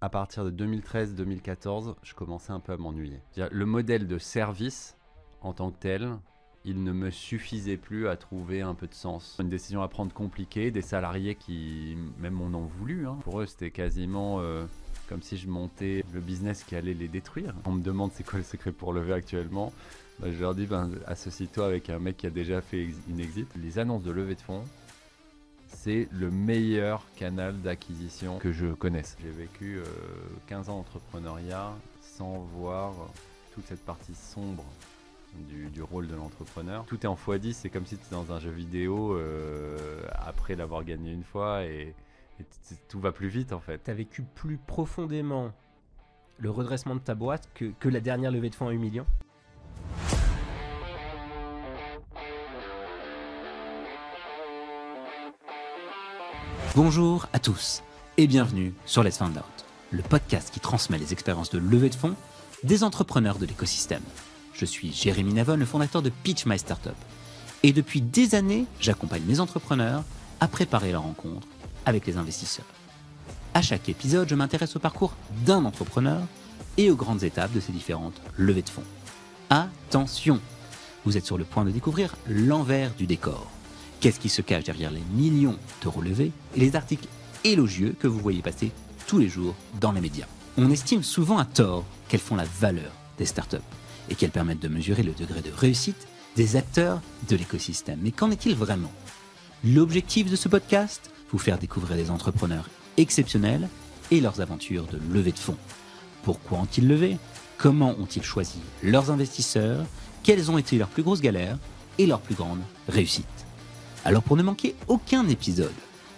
À partir de 2013-2014, je commençais un peu à m'ennuyer. Le modèle de service en tant que tel, il ne me suffisait plus à trouver un peu de sens. Une décision à prendre compliquée, des salariés qui même m'en ont voulu. hein. Pour eux, c'était quasiment euh, comme si je montais le business qui allait les détruire. On me demande c'est quoi le secret pour lever actuellement. Bah, je leur dis, ben, associe-toi avec un mec qui a déjà fait une exit. Les annonces de levée de fonds, c'est le meilleur canal d'acquisition que je connaisse. J'ai vécu euh, 15 ans d'entrepreneuriat sans voir toute cette partie sombre du, rôle de l'entrepreneur. Tout est en x10, c'est comme si tu étais dans un jeu vidéo euh, après l'avoir gagné une fois et, tout va plus vite en fait. Tu as vécu plus profondément le redressement de ta boîte que, que la dernière levée de fonds à 8 millions Bonjour à tous et bienvenue sur Let's Find Out, le podcast qui transmet les expériences de levée de fonds des entrepreneurs de l'écosystème. Je suis Jérémy Navon, le fondateur de Pitch My Startup. Et depuis des années, j'accompagne mes entrepreneurs à préparer leur rencontre avec les investisseurs. À chaque épisode, je m'intéresse au parcours d'un entrepreneur et aux grandes étapes de ces différentes levées de fonds. Attention, vous êtes sur le point de découvrir l'envers du décor. Qu'est-ce qui se cache derrière les millions d'euros levés et les articles élogieux que vous voyez passer tous les jours dans les médias? On estime souvent à tort qu'elles font la valeur des startups et qu'elles permettent de mesurer le degré de réussite des acteurs de l'écosystème. Mais qu'en est-il vraiment? L'objectif de ce podcast? Vous faire découvrir des entrepreneurs exceptionnels et leurs aventures de levée de fonds. Pourquoi ont-ils levé? Comment ont-ils choisi leurs investisseurs? Quelles ont été leurs plus grosses galères et leurs plus grandes réussites? Alors pour ne manquer aucun épisode,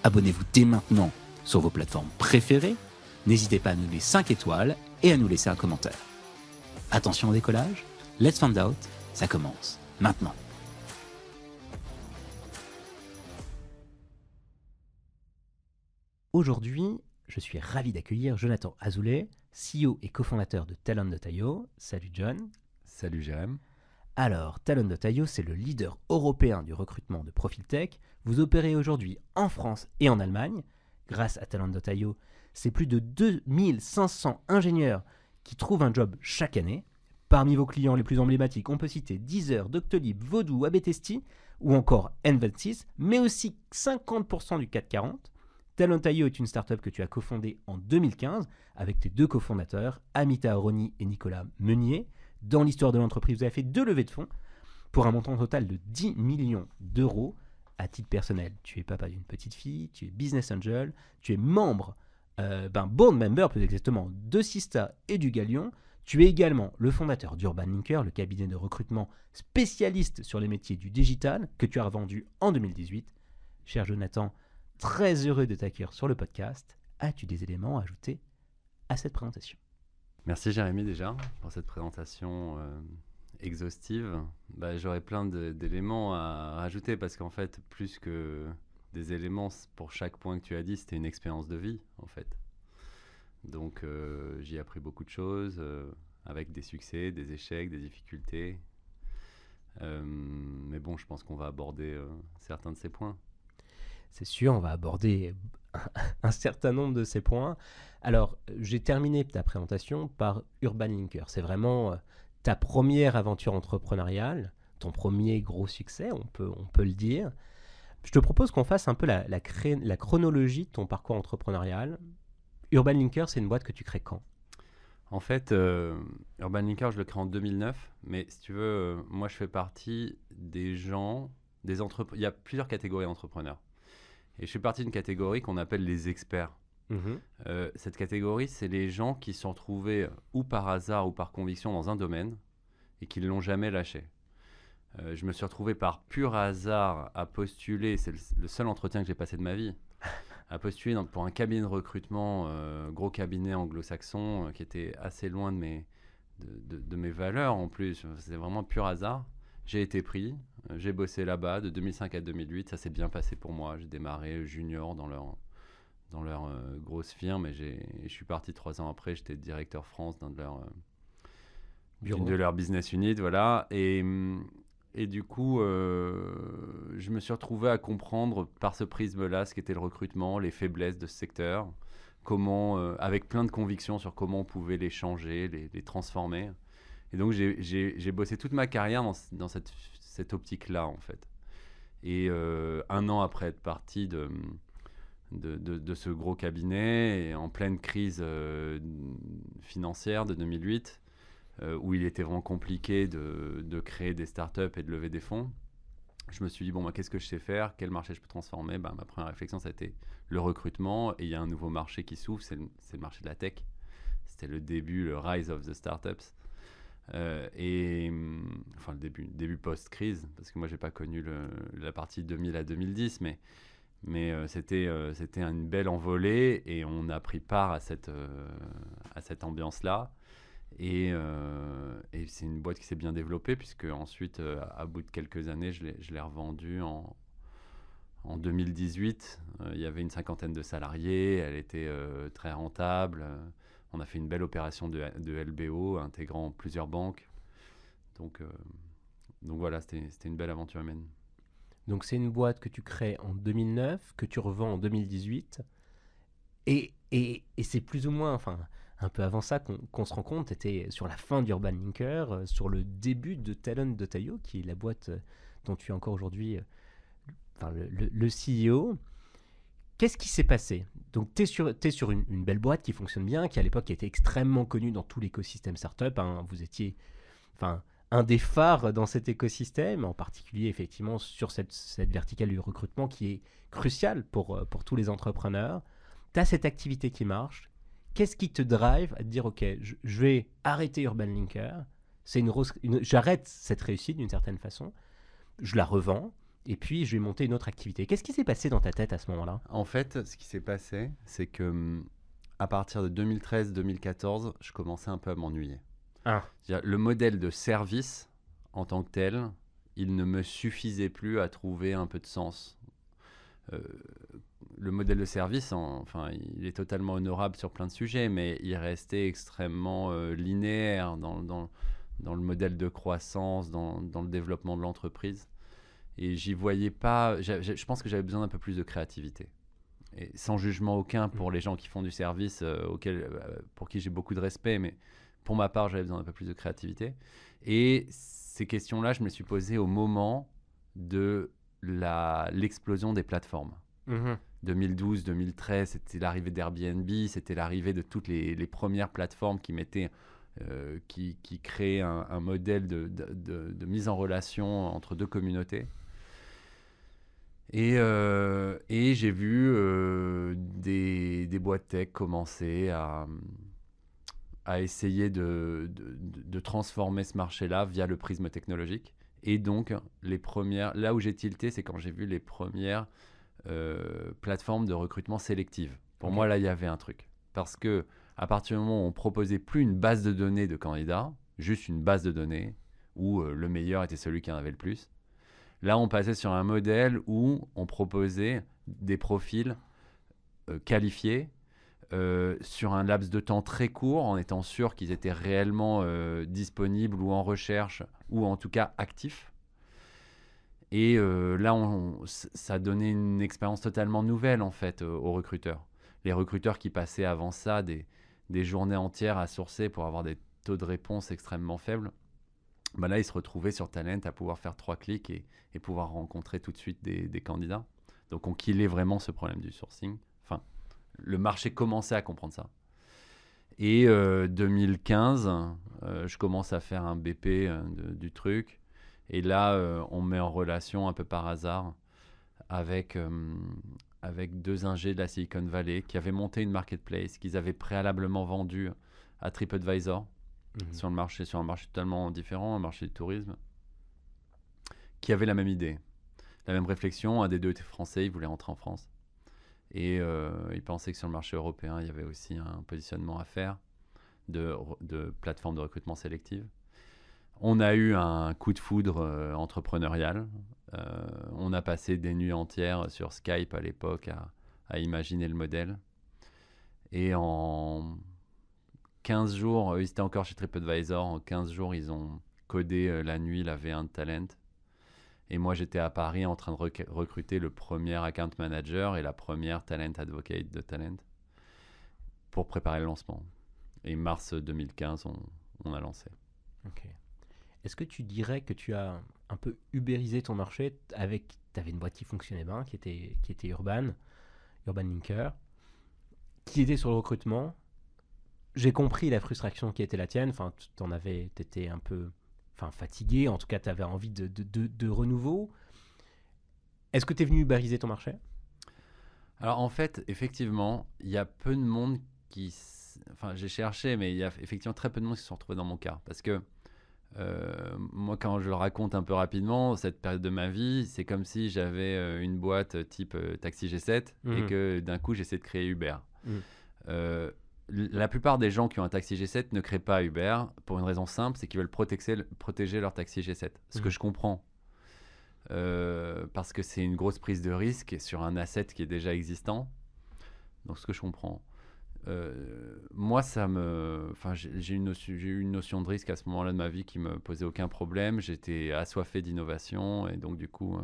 abonnez-vous dès maintenant sur vos plateformes préférées. N'hésitez pas à nous donner 5 étoiles et à nous laisser un commentaire. Attention au décollage, Let's Find Out, ça commence maintenant. Aujourd'hui, je suis ravi d'accueillir Jonathan Azoulay, CEO et cofondateur de Talon.io. Salut John. Salut Jérém. Alors, Talon.io, c'est le leader européen du recrutement de profil tech. Vous opérez aujourd'hui en France et en Allemagne. Grâce à Talon.io, c'est plus de 2500 ingénieurs qui trouvent un job chaque année. Parmi vos clients les plus emblématiques, on peut citer Deezer, Doctolib, Vodou, Abetesti ou encore N26, mais aussi 50% du 440. Talent.io est une startup que tu as cofondée en 2015 avec tes deux cofondateurs, Amita Aroni et Nicolas Meunier. Dans l'histoire de l'entreprise, vous avez fait deux levées de fonds pour un montant total de 10 millions d'euros. À titre personnel, tu es papa d'une petite fille, tu es business angel, tu es membre, euh, ben, board member plus exactement, de Sista et du Galion. Tu es également le fondateur d'Urban Linker, le cabinet de recrutement spécialiste sur les métiers du digital que tu as revendu en 2018. Cher Jonathan, très heureux de t'accueillir sur le podcast. As-tu des éléments à ajouter à cette présentation? Merci Jérémy déjà pour cette présentation euh, exhaustive. Bah, J'aurais plein d'éléments à rajouter parce qu'en fait, plus que des éléments pour chaque point que tu as dit, c'était une expérience de vie en fait. Donc euh, j'y ai appris beaucoup de choses euh, avec des succès, des échecs, des difficultés. Mais bon, je pense qu'on va aborder certains de ces points. C'est sûr, on va aborder un certain nombre de ces points. Alors, j'ai terminé ta présentation par Urban Linker. C'est vraiment euh, ta première aventure entrepreneuriale, ton premier gros succès, on peut, on peut le dire. Je te propose qu'on fasse un peu la, chronologie de ton parcours entrepreneurial. Urban Linker, c'est une boîte que tu crées quand? En fait, euh, Urban Linker, je le crée en 2009, mais si tu veux, euh, moi je fais partie des gens, des entrepreneurs. Il y a plusieurs catégories d'entrepreneurs. Et je fais partie d'une catégorie qu'on appelle les experts. Euh, cette catégorie, c'est les gens qui se sont retrouvés euh, ou par hasard ou par conviction dans un domaine et qui ne l'ont jamais lâché. Euh, je me suis retrouvé par pur hasard à postuler, c'est le, le seul entretien que j'ai passé de ma vie, à postuler dans- pour un cabinet de recrutement, euh, gros cabinet anglo-saxon, qui était assez loin de mes, de, de- de mes valeurs en plus. C'est vraiment pur hasard. J'ai été pris, j'ai bossé là-bas de 2005 à 2008, ça s'est bien passé pour moi. J'ai démarré junior dans leur, dans leur euh, grosse firme et je suis parti trois ans après, j'étais directeur France d'un de leurs euh, Bureau. de business units, voilà. Et, hum, et du coup, euh, je me suis retrouvé à comprendre par ce prisme-là ce qu'était le recrutement, les faiblesses de ce secteur, comment, avec plein de convictions sur comment on pouvait les changer, les, les transformer. Et donc j'ai- bossé toute ma carrière dans, dans cette, cette optique-là, en fait. Et euh, un an après être parti de, de, de- ce gros cabinet, et en pleine crise euh, financière de 2008, euh, où il était vraiment compliqué de, de créer des startups et de lever des fonds, je me suis dit, bon, bah, qu'est-ce que je sais faire? Quel marché je peux transformer? Bah, Ma première réflexion, ça a été le recrutement. Et il y a un nouveau marché qui s'ouvre, c'est le marché de la tech. C'était le début, le rise of the startups. Euh, et hum, enfin, le début, début post-crise, parce que moi, j'ai pas connu la partie 2000 à 2010, mais, mais euh, c'était euh, c'était une belle envolée et on a pris part à cette, à cette ambiance-là. Et, et c'est une boîte qui s'est bien développée, puisque ensuite, à bout de quelques années, je l'ai- je l'ai revendue en, en 2018. Euh, il y avait une cinquantaine de salariés, elle était très rentable. On a fait une belle opération de, LBO, intégrant plusieurs banques. Donc, euh, donc voilà, c'était une belle aventure humaine. Donc c'est une boîte que tu crées en 2009, que tu revends en 2018. Et, et, et c'est plus ou moins, enfin, un peu avant ça qu'on se rend compte, tu étais sur la fin d'Urban Linker, euh, sur le début de Talent de Tayo, qui est la boîte euh, dont tu es encore aujourd'hui le- le CEO. Qu'est-ce qui s'est passé? Donc, tu es sur, t'es sur une, belle boîte qui fonctionne bien, qui à l'époque était extrêmement connue dans tout l'écosystème startup. hein. Vous étiez enfin, un des phares dans cet écosystème, en particulier effectivement sur cette, cette verticale du recrutement qui est cruciale pour, euh, pour tous les entrepreneurs. Tu as cette activité qui marche. Qu'est-ce qui te drive à te dire, OK, je, vais arrêter Urban Linker, une, une- j'arrête cette réussite d'une certaine façon, je la revends, et puis je vais monter une autre activité. Qu'est-ce qui s'est passé dans ta tête à ce moment-là? En fait, ce qui s'est passé, c'est que hum, à partir de 2013-2014, je commençais un peu à m'ennuyer. Ah. Le modèle de service en tant que tel, il ne me suffisait plus à trouver un peu de sens. Euh, le modèle de service, en- enfin, il est totalement honorable sur plein de sujets, mais il restait extrêmement euh, linéaire dans, dans- dans le modèle de croissance, dans, dans le développement de l'entreprise. Et j'y voyais pas. Je pense que j'avais besoin d'un peu plus de créativité. Et sans jugement aucun pour les gens qui font du service, euh, auquel, euh, pour qui j'ai beaucoup de respect, mais pour ma part, j'avais besoin d'un peu plus de créativité. Et ces questions-là, je me les suis posées au moment de l'explosion des plateformes. 2012, 2013, c'était l'arrivée d'Airbnb, c'était l'arrivée de toutes les, les premières plateformes qui mettaient, euh, qui, qui créaient un, un modèle de, de- de- de mise en relation entre deux communautés. Et, euh, et j'ai vu euh, des, des boîtes tech commencer à, à essayer de, de- de- de transformer ce marché-là via le prisme technologique. Et donc, les premières, là où j'ai tilté, c'est quand j'ai vu les premières euh, plateformes de recrutement sélective. Pour moi, là, il y avait un truc. Parce que à partir du moment où on proposait plus une base de données de candidats, juste une base de données où le meilleur était celui qui en avait le plus, là, on passait sur un modèle où on proposait des profils euh, qualifiés euh, sur un laps de temps très court, en étant sûr qu'ils étaient réellement euh, disponibles ou en recherche, ou en tout cas actifs. Et là, ça donnait une expérience totalement nouvelle, en fait, aux recruteurs. Les recruteurs qui passaient avant ça des journées entières à sourcer pour avoir des taux de réponse extrêmement faibles, bah là, ils se retrouvaient sur Talent à pouvoir faire trois clics et, pouvoir rencontrer tout de suite des, candidats. Donc, on killait vraiment ce problème du sourcing. Enfin, le marché commençait à comprendre ça. Et euh, 2015, euh, je commence à faire un BP euh, du truc. Et là, euh, on me met en relation un peu par hasard avec, euh, avec deux ingés de la Silicon Valley qui avaient monté une marketplace qu'ils avaient préalablement vendue à TripAdvisor Mhm. sur le marché, sur un marché totalement différent, un marché du tourisme, qui avait la même idée, la même réflexion. Un des deux était français, il voulait rentrer en France. Et euh, il pensait que sur le marché européen, il y avait aussi un positionnement à faire de, de plateforme de recrutement sélective. On a eu un coup de foudre euh, entrepreneurial. Euh, on a passé des nuits entières sur Skype à l'époque à, à imaginer le modèle. Et en 15 jours, eux, ils étaient encore chez TripAdvisor. En 15 jours, ils ont codé euh, la nuit la V1 de Talent. Et moi, j'étais à Paris en train de rec- recruter le premier account manager et la première talent advocate de Talent. pour préparer le lancement. Et mars 2015, on, a lancé. Est-ce que tu dirais que tu as un peu ubérisé ton marché avec tu avais une boîte qui fonctionnait bien, qui était, qui était Urban, Urban Linker, qui était sur le recrutement. J'ai compris la frustration qui était la tienne. Enfin, tu en avais, étais un peu enfin, fatigué. En tout cas, tu avais envie de, de, de, renouveau. Est-ce que tu es venu ubériser ton marché? Alors, en fait, effectivement, il y a peu de monde qui. Enfin, j'ai cherché, mais il y a effectivement très peu de monde qui se sont retrouvés dans mon cas. Parce que euh, moi, quand je le raconte un peu rapidement, cette période de ma vie, c'est comme si j'avais euh, une boîte type euh, Taxi G7 et Mhm. que d'un coup, j'essaie de créer Uber. Mhm. La plupart des gens qui ont un taxi G7 ne créent pas Uber pour une raison simple, c'est qu'ils veulent protéger, protéger leur taxi G7. Ce que Mhm. je comprends. Euh, parce que c'est une grosse prise de risque sur un asset qui est déjà existant. Donc, ce que je comprends. Euh, moi, ça me. Enfin, j'ai une eu une notion de risque à ce moment-là de ma vie qui me posait aucun problème. J'étais assoiffé d'innovation et donc, du coup, euh,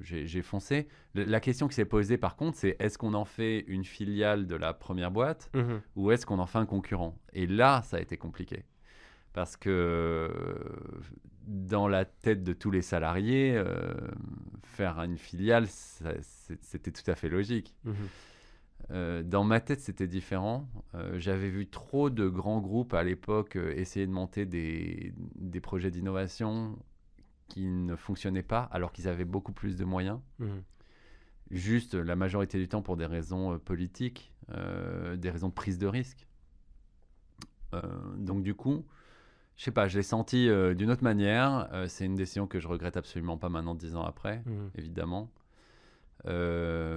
j'ai foncé. La question qui s'est posée, par contre, c'est est-ce qu'on en fait une filiale de la première boîte ou est-ce qu'on en fait un concurrent? Et là, ça a été compliqué. Parce que euh, dans la tête de tous les salariés, euh, faire une filiale, c'était tout à fait logique. Mhm. Euh, dans ma tête, c'était différent. Euh, J'avais vu trop de grands groupes à l'époque essayer de monter des, des projets d'innovation qui ne fonctionnaient pas alors qu'ils avaient beaucoup plus de moyens. Mhm. Juste la majorité du temps pour des raisons euh, politiques, euh, des raisons de prise de risque. Euh, donc du coup, je sais pas, je l'ai senti euh, d'une autre manière. C'est une décision que je regrette absolument pas maintenant, dix ans après Mhm. évidemment,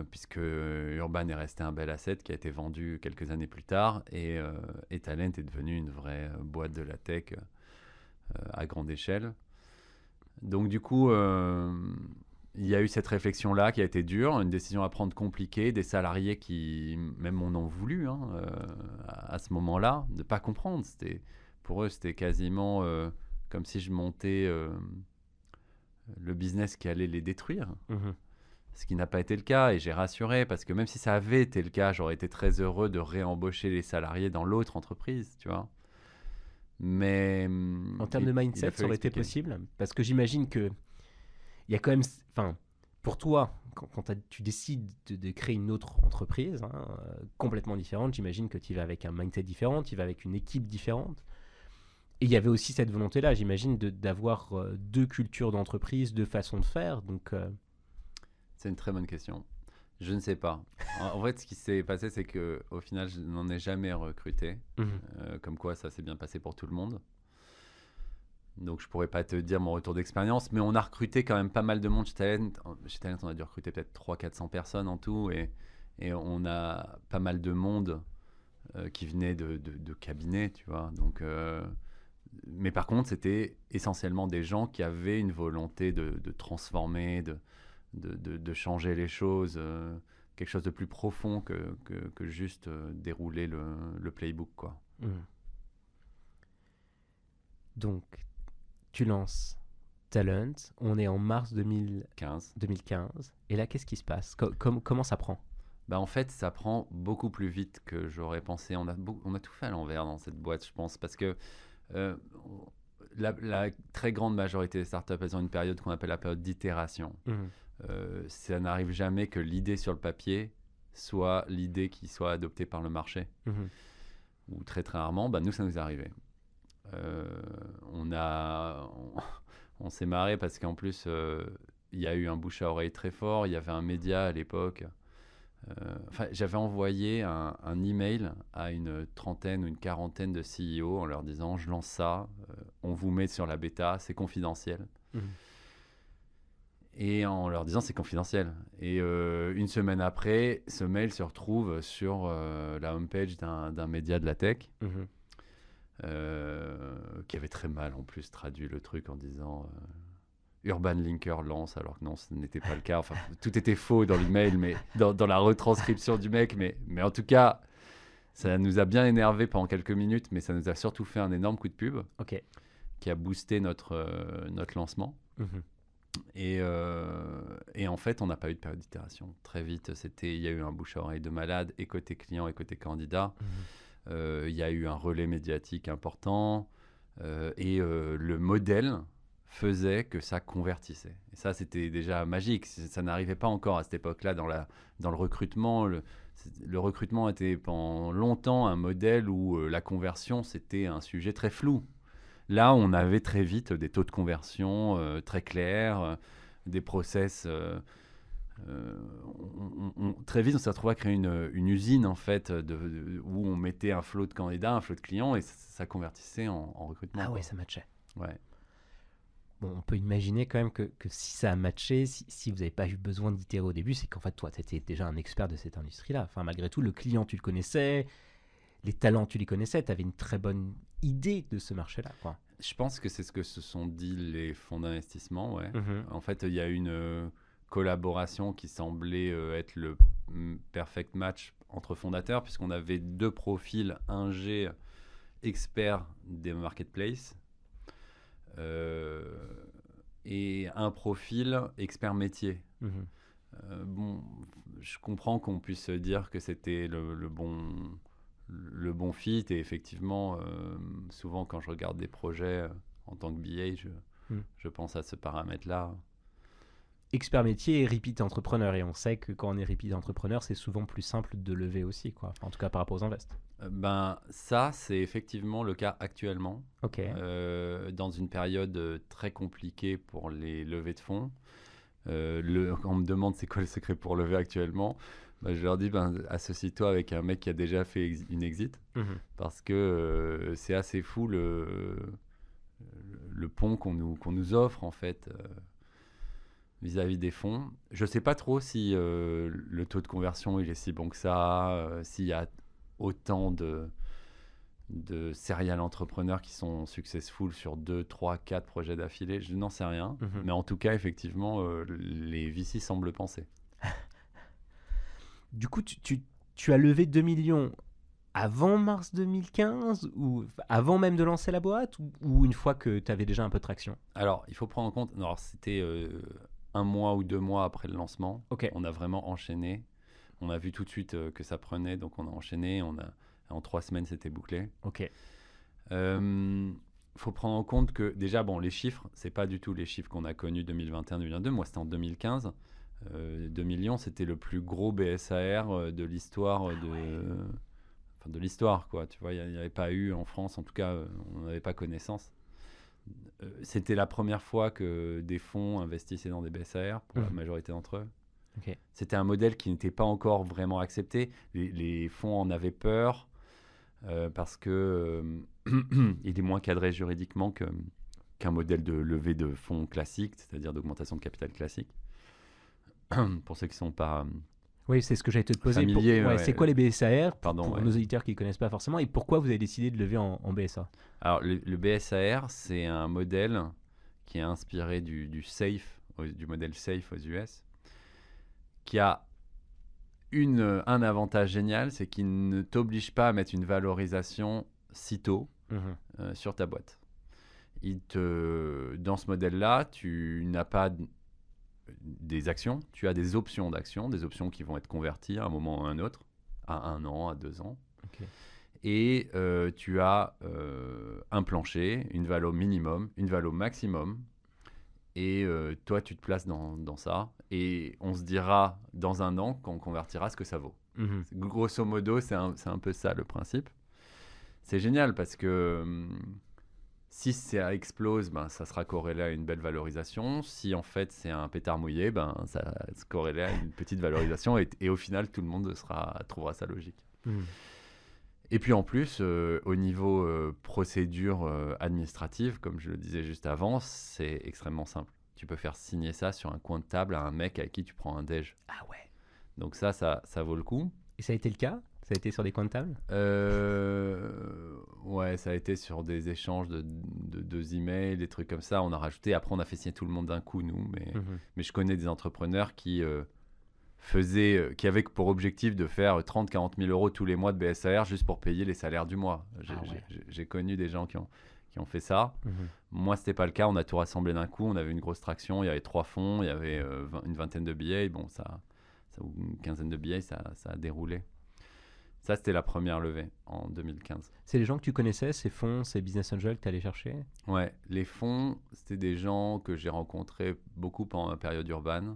puisque Urban est resté un bel asset qui a été vendu quelques années plus tard et, et Talent est devenu une vraie boîte de la tech à grande échelle. Donc du coup, euh, il y a eu cette réflexion-là qui a été dure, une décision à prendre compliquée, des salariés qui même en ont voulu hein, euh, à, à ce moment-là, de pas comprendre. C'était pour eux, c'était quasiment euh, comme si je montais le business qui allait les détruire Mhm. ce qui n'a pas été le cas et j'ai rassuré parce que même si ça avait été le cas, j'aurais été très heureux de réembaucher les salariés dans l'autre entreprise, tu vois. Mais En termes de mindset, ça aurait été possible Parce que j'imagine que il y a quand même, enfin, pour toi, quand, tu décides de, de créer une autre entreprise hein, euh, complètement différente, j'imagine que tu vas avec un mindset différent, tu vas avec une équipe différente. Et il y avait aussi cette volonté-là, j'imagine, de- d'avoir euh, deux cultures d'entreprise, deux façons de faire. Donc, euh, C'est une très bonne question. Je ne sais pas. En, en fait, ce qui s'est passé, c'est que au final, je n'en ai jamais recruté. Euh, comme quoi, ça s'est bien passé pour tout le monde. Donc, je pourrais pas te dire mon retour d'expérience, mais on a recruté quand même pas mal de monde chez Talent. En- Chez Talent, on a dû recruter peut-être 300-400 personnes en tout, et, et on a pas mal de monde euh, qui venait de, de, de cabinets, tu vois. Donc, euh, mais par contre, c'était essentiellement des gens qui avaient une volonté de, de transformer, de, de, de- de changer les choses, euh, quelque chose de plus profond que, que, que juste euh, dérouler le, le playbook, quoi. Mhm. Donc, tu lances Talent, on est en mars 2000 15. 2015, et là, qu'est-ce qui se passe? Co- com- Comment ça prend? Bah en fait, ça prend beaucoup plus vite que j'aurais pensé. On a, on a tout fait à l'envers dans cette boîte, je pense, parce que euh, la, la très grande majorité des startups, elles ont une période qu'on appelle la période d'itération. Euh, ça n'arrive jamais que l'idée sur le papier soit l'idée qui soit adoptée par le marché. Mhm. ou très très rarement, bah, nous ça nous est arrivé. Euh, on a, on, on s'est marré parce qu'en plus euh, il y a eu un bouche à oreille très fort. Il y avait un média à l'époque. Enfin, j'avais envoyé un, un email à une trentaine ou une quarantaine de CEO en leur disant je lance ça, on vous met sur la bêta, c'est confidentiel. Mhm. Et en leur disant c'est confidentiel. Et euh, une semaine après, ce mail se retrouve sur euh, la homepage d'un média de la tech Mhm. euh, qui avait très mal en plus traduit le truc en disant euh, Urban Linker lance, alors que non, ce n'était pas le cas. Enfin, tout était faux dans l'email, mais dans, dans la retranscription du mec. Mais, mais en tout cas, ça nous a bien énervé pendant quelques minutes, mais ça nous a surtout fait un énorme coup de pub qui a boosté notre, notre lancement. Mhm. Et, euh, et en fait, on n'a pas eu de période d'itération. Très vite, c'était, il y a eu un bouche à oreille de malade, et côté client et côté candidat. Euh, il y a eu un relais médiatique important. euh, et le modèle faisait que ça convertissait. Et ça, c'était déjà magique. Ça n'arrivait pas encore à cette époque-là dans, la, dans le recrutement. Le, recrutement était pendant longtemps un modèle où la conversion, c'était un sujet très flou. Là, on avait très vite des taux de conversion euh, très clairs, euh, des process. euh, on- on- on- très vite, on s'est retrouvé à créer une, une usine en fait, de, de- où on mettait un flot de candidats, un flot de clients, et ça, ça convertissait en, en recrutement. Ah ouais, ça matchait. Ouais. Bon, on peut imaginer quand même que, que si ça a matché, si, si vous n'avez pas eu besoin d'itérer au début, c'est qu'en fait, toi, tu étais déjà un expert de cette industrie-là. Enfin, malgré tout, le client, tu le connaissais, les talents, tu les connaissais, tu avais une très bonne idée de ce marché-là. Je pense que c'est ce que se sont dit les fonds d'investissement. Ouais. Mhm. En fait, il y a une euh, collaboration qui semblait euh, être le mm, perfect match entre fondateurs, puisqu'on avait deux profils, un G expert des marketplaces euh, et un profil expert métier. Mhm. Euh, bon, je comprends qu'on puisse dire que c'était le, le bon le bon fit et effectivement euh, souvent quand je regarde des projets euh, en tant que BA je, Hmm. je pense à ce paramètre là Expert métier et repeat entrepreneur. Et on sait que quand on est repeat entrepreneur, c'est souvent plus simple de lever aussi. Quoi. Enfin, en tout cas, par rapport aux invests. ben ça c'est effectivement le cas actuellement Ok. euh, dans une période euh, très compliquée pour les levées de fonds Euh, le, on me demande c'est quoi le secret pour lever actuellement ben, je leur dis ben, associe-toi avec un mec qui a déjà fait ex- une exit Mhm. parce que euh, c'est assez fou le, le pont qu'on nous, qu'on nous offre en fait euh, vis-à-vis des fonds. Je sais pas trop si euh, le taux de conversion il est si bon que ça, s'il y a autant de, de serial entrepreneurs qui sont successful sur 2, 3, 4 projets d'affilée, je n'en sais rien. Mhm. Mais en tout cas, effectivement, les VC semblent penser. Du coup, tu, tu- tu as levé 2 millions avant mars 2015 ou avant même de lancer la boîte ou, ou une fois que tu avais déjà un peu de traction? Alors, il faut prendre en compte, alors c'était euh, un mois ou deux mois après le lancement. Ok. On a vraiment enchaîné. On a vu tout de suite euh, que ça prenait, donc on a enchaîné. On a, en trois semaines, c'était bouclé. Ok. Il faut prendre en compte que déjà, bon, les chiffres, c'est pas du tout les chiffres qu'on a connus 2021-2022. Moi, c'était en 2015. Euh, 2 millions, c'était le plus gros BSAR euh, de l'histoire Ah de, enfin, de l'histoire, quoi. Tu vois, il n'y avait pas eu en France, en tout cas, euh, on n'avait pas connaissance. Euh, c'était la première fois que des fonds investissaient dans des BSAR pour la Mhm. majorité d'entre eux. C'était un modèle qui n'était pas encore vraiment accepté. Les, les fonds en avaient peur euh, parce que euh, il est moins cadré juridiquement que- qu'un modèle de levée de fonds classique, c'est-à-dire d'augmentation de capital classique. pour ceux qui ne sont pas Oui, c'est ce que j'allais te poser. Pour- Familier, ouais, ouais. C'est quoi les BSAR Pardon, pour ouais. nos auditeurs qui ne connaissent pas forcément et pourquoi vous avez décidé de lever en, en BSA Alors, le, le BSAR, c'est un modèle qui est inspiré du, du SAFE, du modèle SAFE aux US, qui a une, un avantage génial, c'est qu'il ne t'oblige pas à mettre une valorisation sitôt euh, sur ta boîte. Il te, dans ce modèle-là, tu n'as pas des actions, tu as des options d'actions, des options qui vont être converties à un moment ou à un autre, à un an, à deux ans. Et euh, tu as euh, un plancher, une valo minimum, une valo maximum. Et euh, toi, tu te places dans, dans ça. Et on se dira dans un an, quand on convertira, ce que ça vaut. Mhm. Grosso modo, c'est un, c'est un peu ça le principe. C'est génial parce que hum, si ça explose, ben, ça sera corrélé à une belle valorisation. Si en fait c'est un pétard mouillé, ben, ça se corrélé à une petite valorisation. Et, et au final, tout le monde sera, trouvera ça logique. Mhm. Et puis en plus, euh, au niveau euh, procédure euh, administrative, comme je le disais juste avant, c'est extrêmement simple. Tu peux faire signer ça sur un coin de table à un mec avec qui tu prends un déj. Ah ouais. Donc ça, ça, ça vaut le coup. Et ça a été le cas? Ça a été sur des table Euh, ouais, ça a été sur des échanges de, de, deux emails, des trucs comme ça. On a rajouté. Après, on a fait signer tout le monde d'un coup, nous. Mais, Mhm. mais je connais des entrepreneurs qui euh, faisaient, euh, qui avaient pour objectif de faire 30-40 000 euros tous les mois de BSAR juste pour payer les salaires du mois. J'ai Ah ouais. j'ai- connu des gens qui ont, qui ont fait ça. Mhm. Moi, c'était pas le cas. On a tout rassemblé d'un coup. On avait une grosse traction. Il y avait trois fonds. Il y avait euh, une vingtaine de billets. Bon, ça, ça ou une quinzaine de billets, ça, ça a déroulé. Ça, c'était la première levée en 2015. C'est les gens que tu connaissais, ces fonds, ces business angels que tu allais chercher? Ouais, les fonds, c'était des gens que j'ai rencontrés beaucoup pendant la période urbaine.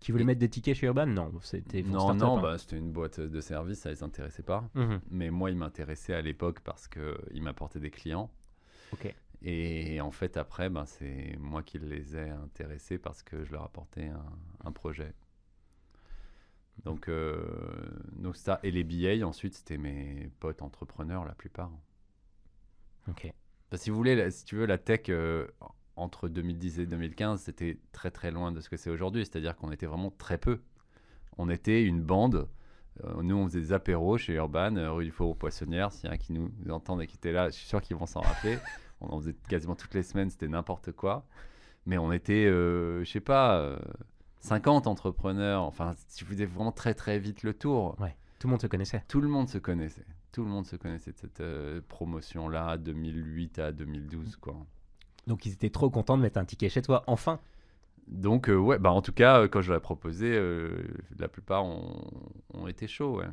Qui voulaient Et- mettre des tickets chez Urban? Non, c'était Non, non, hein. bah, c'était une boîte de service, ça les intéressait pas. Mhm. Mais moi, il m'intéressait à l'époque parce qu'il m'apportait des clients. Ok. Et en fait, après, ben, c'est moi qui les ai intéressés parce que je leur apportais un, un projet. Donc, euh, donc ça. Et les billets, ensuite, c'était mes potes entrepreneurs, la plupart. Ok. Si vous voulez, la- si tu veux, la tech euh, entre 2010 et 2015, c'était très très loin de ce que c'est aujourd'hui. C'est-à-dire qu'on était vraiment très peu. On était une bande. Euh, nous, on faisait des apéros chez Urban, euh, rue du Faubourg Poissonnière. S'il y en a qui nous entendent et qui étaient là, je suis sûr qu'ils vont s'en rappeler. on en faisait quasiment toutes les semaines, c'était n'importe quoi. Mais on était, je sais pas, 50 entrepreneurs. Enfin, tu faisais vraiment très très vite le tour. Tout le monde se connaissait. Tout le monde se connaissait. Tout le monde se connaissait de cette euh, promotion-là, 2008 à 2012, quoi. Donc ils étaient trop contents de mettre un ticket chez toi, enfin. Donc, euh, ouais, bah en tout cas, euh, quand je l'ai proposé, la plupart ont, ont été chauds, ouais.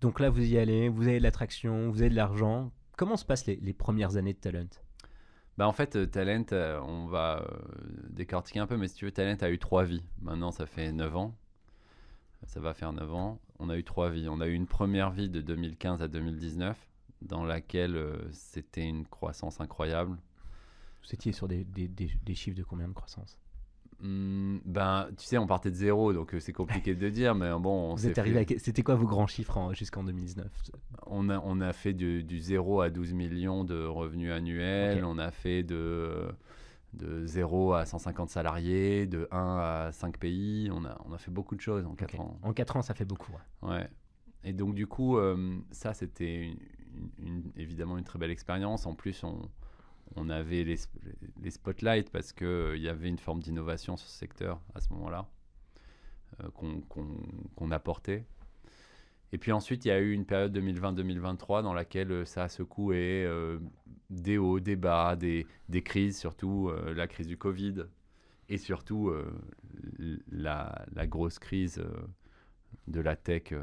Donc là, vous y allez, vous avez de l'attraction, vous avez de l'argent. Comment se passent les, les premières années de Talent? Bah en fait, euh, Talent, euh, on va euh, décortiquer un peu, mais si tu veux, Talent a eu trois vies. Maintenant, ça fait 9 ans. Ça va faire 9 ans. On a eu trois vies. On a eu une première vie de 2015 à 2019, dans laquelle c'était une croissance incroyable. Vous étiez sur des chiffres de combien de croissance? Hmm, ben, tu sais, on partait de zéro, donc euh, c'est compliqué de dire, mais bon, on Vous êtes arrivé fait- à... C'était quoi vos grands chiffres en- jusqu'en 2019 On a, on a fait du, du 0 à 12 millions de revenus annuels. Ok. On a fait de, de 0 à 150 salariés, de 1 à 5 pays. On a, on a fait beaucoup de choses en 4 Ok. ans. En 4 ans, ça fait beaucoup. ouais. Ouais. Et donc, du coup, euh, ça, c'était une- une- évidemment une très belle expérience. En plus, on, on avait les, les spotlights parce qu'il y avait une forme d'innovation sur ce secteur à ce moment-là euh, qu'on qu'on apportait. Et puis ensuite, il y a eu une période 2020-2023 dans laquelle euh, ça a secoué euh, des hauts, des bas, des, des crises, surtout euh, la crise du Covid et surtout euh, la, la grosse crise euh, de la tech euh,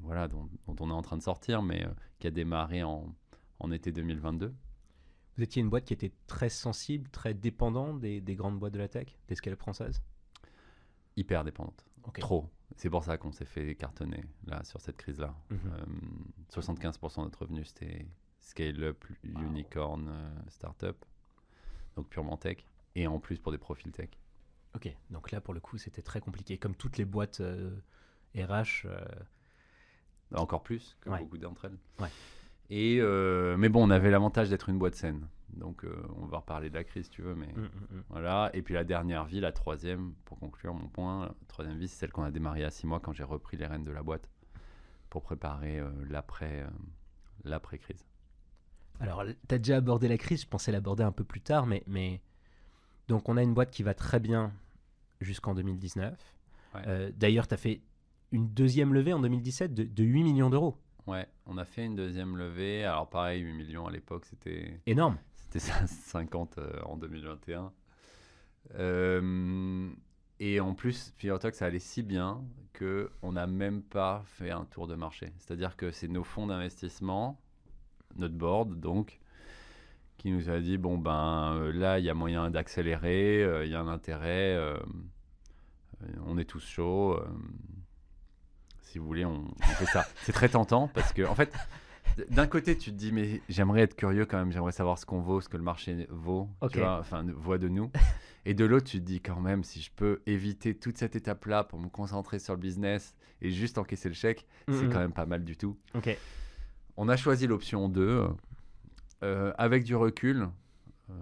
voilà, dont, dont on est en train de sortir, mais euh, qui a démarré en, en été 2022. Vous étiez une boîte qui était très sensible, très dépendante des, des grandes boîtes de la tech, des scale françaises? Hyper dépendante. Ok. Trop. C'est pour ça qu'on s'est fait cartonner là, sur cette crise-là. Mhm. Euh, 75% de notre revenu, c'était scale-up, unicorn, euh, startup, donc purement tech, et en plus pour des profils tech. Ok, donc là pour le coup c'était très compliqué, comme toutes les boîtes euh, RH. euh, Encore plus que Ouais. beaucoup d'entre elles. Ouais. Et, euh, mais bon, on avait l'avantage d'être une boîte saine. Donc euh, on va reparler de la crise si tu veux, mais mm, mm, mm. voilà. Et puis la dernière vie, la troisième, pour conclure mon point, la troisième vie, c'est celle qu'on a démarrée à six mois quand j'ai repris les rênes de la boîte pour préparer euh, l'après l'après-crise. Alors tu as déjà abordé la crise, je pensais l'aborder un peu plus tard, mais, mais donc on a une boîte qui va très bien jusqu'en 2019. Ouais. Euh, D'ailleurs tu as fait une deuxième levée en 2017 de, de 8 millions d'euros. Ouais, on a fait une deuxième levée. Alors pareil, 8 millions à l'époque, c'était Énorme. C'était ça, 50 euh, en 2021. Euh, et en plus, que ça allait si bien qu'on n'a même pas fait un tour de marché. C'est-à-dire que c'est nos fonds d'investissement, notre board, donc, qui nous a dit, bon, ben euh, là, il y a moyen d'accélérer, euh, il y a un intérêt, on est tous chauds. Si vous voulez, on, on fait ça. C'est très tentant parce que, en fait, d'un côté, tu te dis, mais j'aimerais être curieux quand même, j'aimerais savoir ce qu'on vaut, ce que le marché vaut, tu Ok. vois, enfin, voit de nous. Et de l'autre, tu te dis quand même, si je peux éviter toute cette étape-là pour me concentrer sur le business et juste encaisser le chèque, c'est quand même pas mal du tout. Ok. On a choisi l'option 2. euh, avec du recul, euh,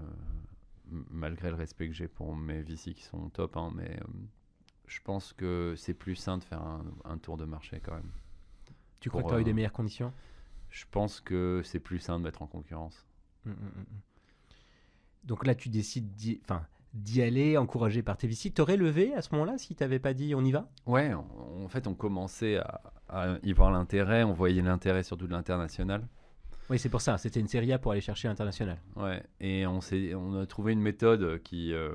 malgré le respect que j'ai pour mes VC qui sont top, hein, mais euh, je pense que c'est plus sain de faire un, un tour de marché quand même. Tu crois Pour, que tu as eu euh, des meilleures conditions? Je pense que c'est plus sain de mettre en concurrence. Mm, mm, mm, mm. Donc là, tu décides d'y aller, encouragé par tes VC. T'aurais levé à ce moment-là si t'avais pas dit on y va? Ouais, en, en fait, on commençait à, à y voir l'intérêt, on voyait l'intérêt surtout de l'international. Oui, c'est pour ça. C'était une série A pour aller chercher l'international. Ouais, et on, on a trouvé une méthode qui, euh,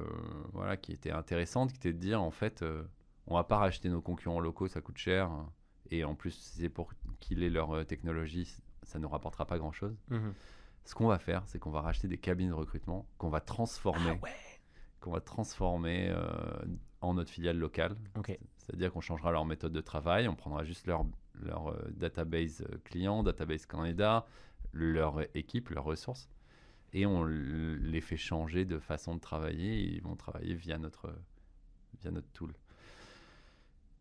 voilà, qui était intéressante, qui était de dire en fait, euh, on va pas racheter nos concurrents locaux, ça coûte cher, et en plus, c'est pour qu'ils aient leur euh, technologie, ça ne rapportera pas grand chose. Ce qu'on va faire, c'est qu'on va racheter des cabines de recrutement qu'on va transformer, Ah ouais. qu'on va transformer euh, en notre filiale locale. Ok. C'est-à-dire qu'on changera leur méthode de travail, on prendra juste leur, leur euh, database client, database candidat, leur équipe, leurs ressources, et on les fait changer de façon de travailler. et ils vont travailler via notre, via notre tool.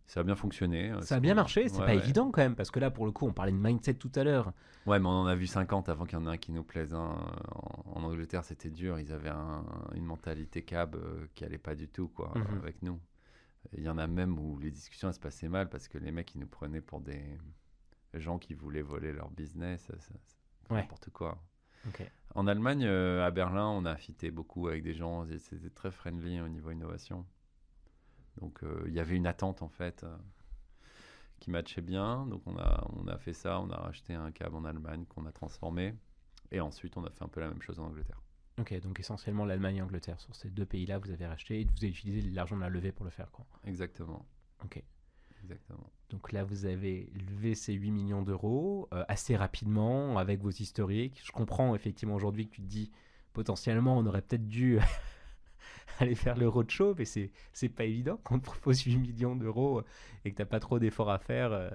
Ça a bien fonctionné. euh, Ça a bien marché. C'est Ouais, pas ouais. évident quand même, parce que là, pour le coup, on parlait de mindset tout à l'heure. Ouais, mais on en a vu 50 avant qu'il y en ait un qui nous plaise. hein. En, en Angleterre, c'était dur. Ils avaient un- une mentalité cab euh, qui allait pas du tout quoi, Mhm. avec nous. Il y en a même où les discussions elles se passaient mal parce que les mecs ils nous prenaient pour des gens qui voulaient voler leur business. ça- ça- c'est Ouais. N'importe quoi. Ok. En Allemagne, euh, à Berlin, on a fité beaucoup avec des gens. C'était très friendly au niveau innovation. Donc euh, il y avait une attente en fait euh, qui matchait bien. Donc on a, on a fait ça. On a racheté un cab en Allemagne qu'on a transformé. Et ensuite, on a fait un peu la même chose en Angleterre. Ok, donc essentiellement l'Allemagne et l'Angleterre. Sur ces deux pays-là, vous avez racheté et vous avez utilisé l'argent de la levée pour le faire. Quoi. Exactement. Ok. Exactement. Donc là, vous avez levé ces 8 millions d'euros euh, assez rapidement avec vos historiques. Je comprends effectivement aujourd'hui que tu te dis potentiellement on aurait peut-être dû aller faire le roadshow, mais c'est c'est pas évident quand on te propose 8 millions d'euros et que t'as pas trop d'efforts à faire. euh,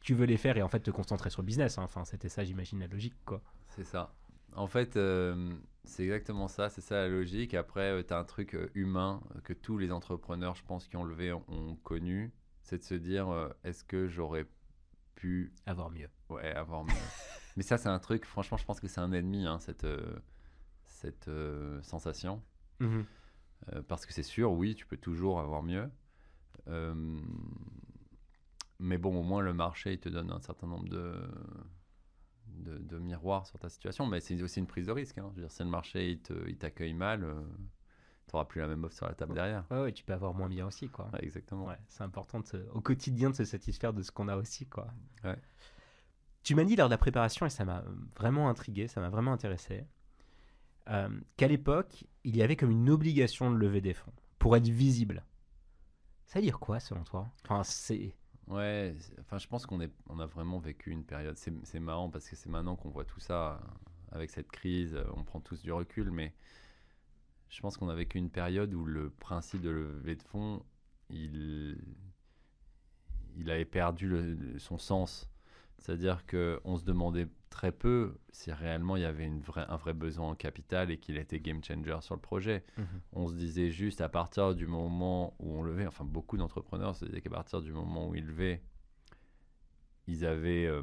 tu veux les faire et en fait te concentrer sur le business. hein. Enfin, c'était ça, j'imagine, la logique. quoi. C'est ça. En fait, euh, c'est exactement ça, c'est ça la logique. Après, tu as un truc euh, humain euh, que tous les entrepreneurs, je pense, qui ont levé ont, ont connu. C'est de se dire, euh, est-ce que j'aurais pu Avoir mieux. ouais, avoir mieux Mais ça, c'est un truc, franchement, je pense que c'est un ennemi, hein, cette, euh, cette euh, sensation. Euh, parce que c'est sûr, oui, tu peux toujours avoir mieux. Mais bon, au moins, le marché, il te donne un certain nombre de, de, de miroirs sur ta situation. Mais c'est aussi une prise de risque. hein. Je veux dire, si le marché, il t'accueille mal, tu n'auras plus la même offre sur la table derrière. Ouais, ouais, tu peux avoir moins bien aussi. quoi. Ouais, exactement. Ouais, c'est important de se- au quotidien de se satisfaire de ce qu'on a aussi. Quoi. Ouais. Tu m'as dit lors de la préparation, et ça m'a vraiment intrigué, ça m'a vraiment intéressé, euh, qu'à l'époque, il y avait comme une obligation de lever des fonds pour être visible. Ça veut dire quoi selon toi? Enfin, c'est... Ouais, enfin, je pense qu'on est, on a vraiment vécu une période. C'est, marrant parce que c'est maintenant qu'on voit tout ça avec cette crise. On prend tous du recul, mais je pense qu'on a vécu une période où le principe de lever de fonds, il, il avait perdu le- son sens. C'est-à-dire qu'on se demandait très peu si réellement il y avait une vraie, un vrai besoin en capital et qu'il était game changer sur le projet. On se disait juste à partir du moment où on levait, enfin beaucoup d'entrepreneurs se disaient qu'à partir du moment où ils levaient, ils avaient, euh,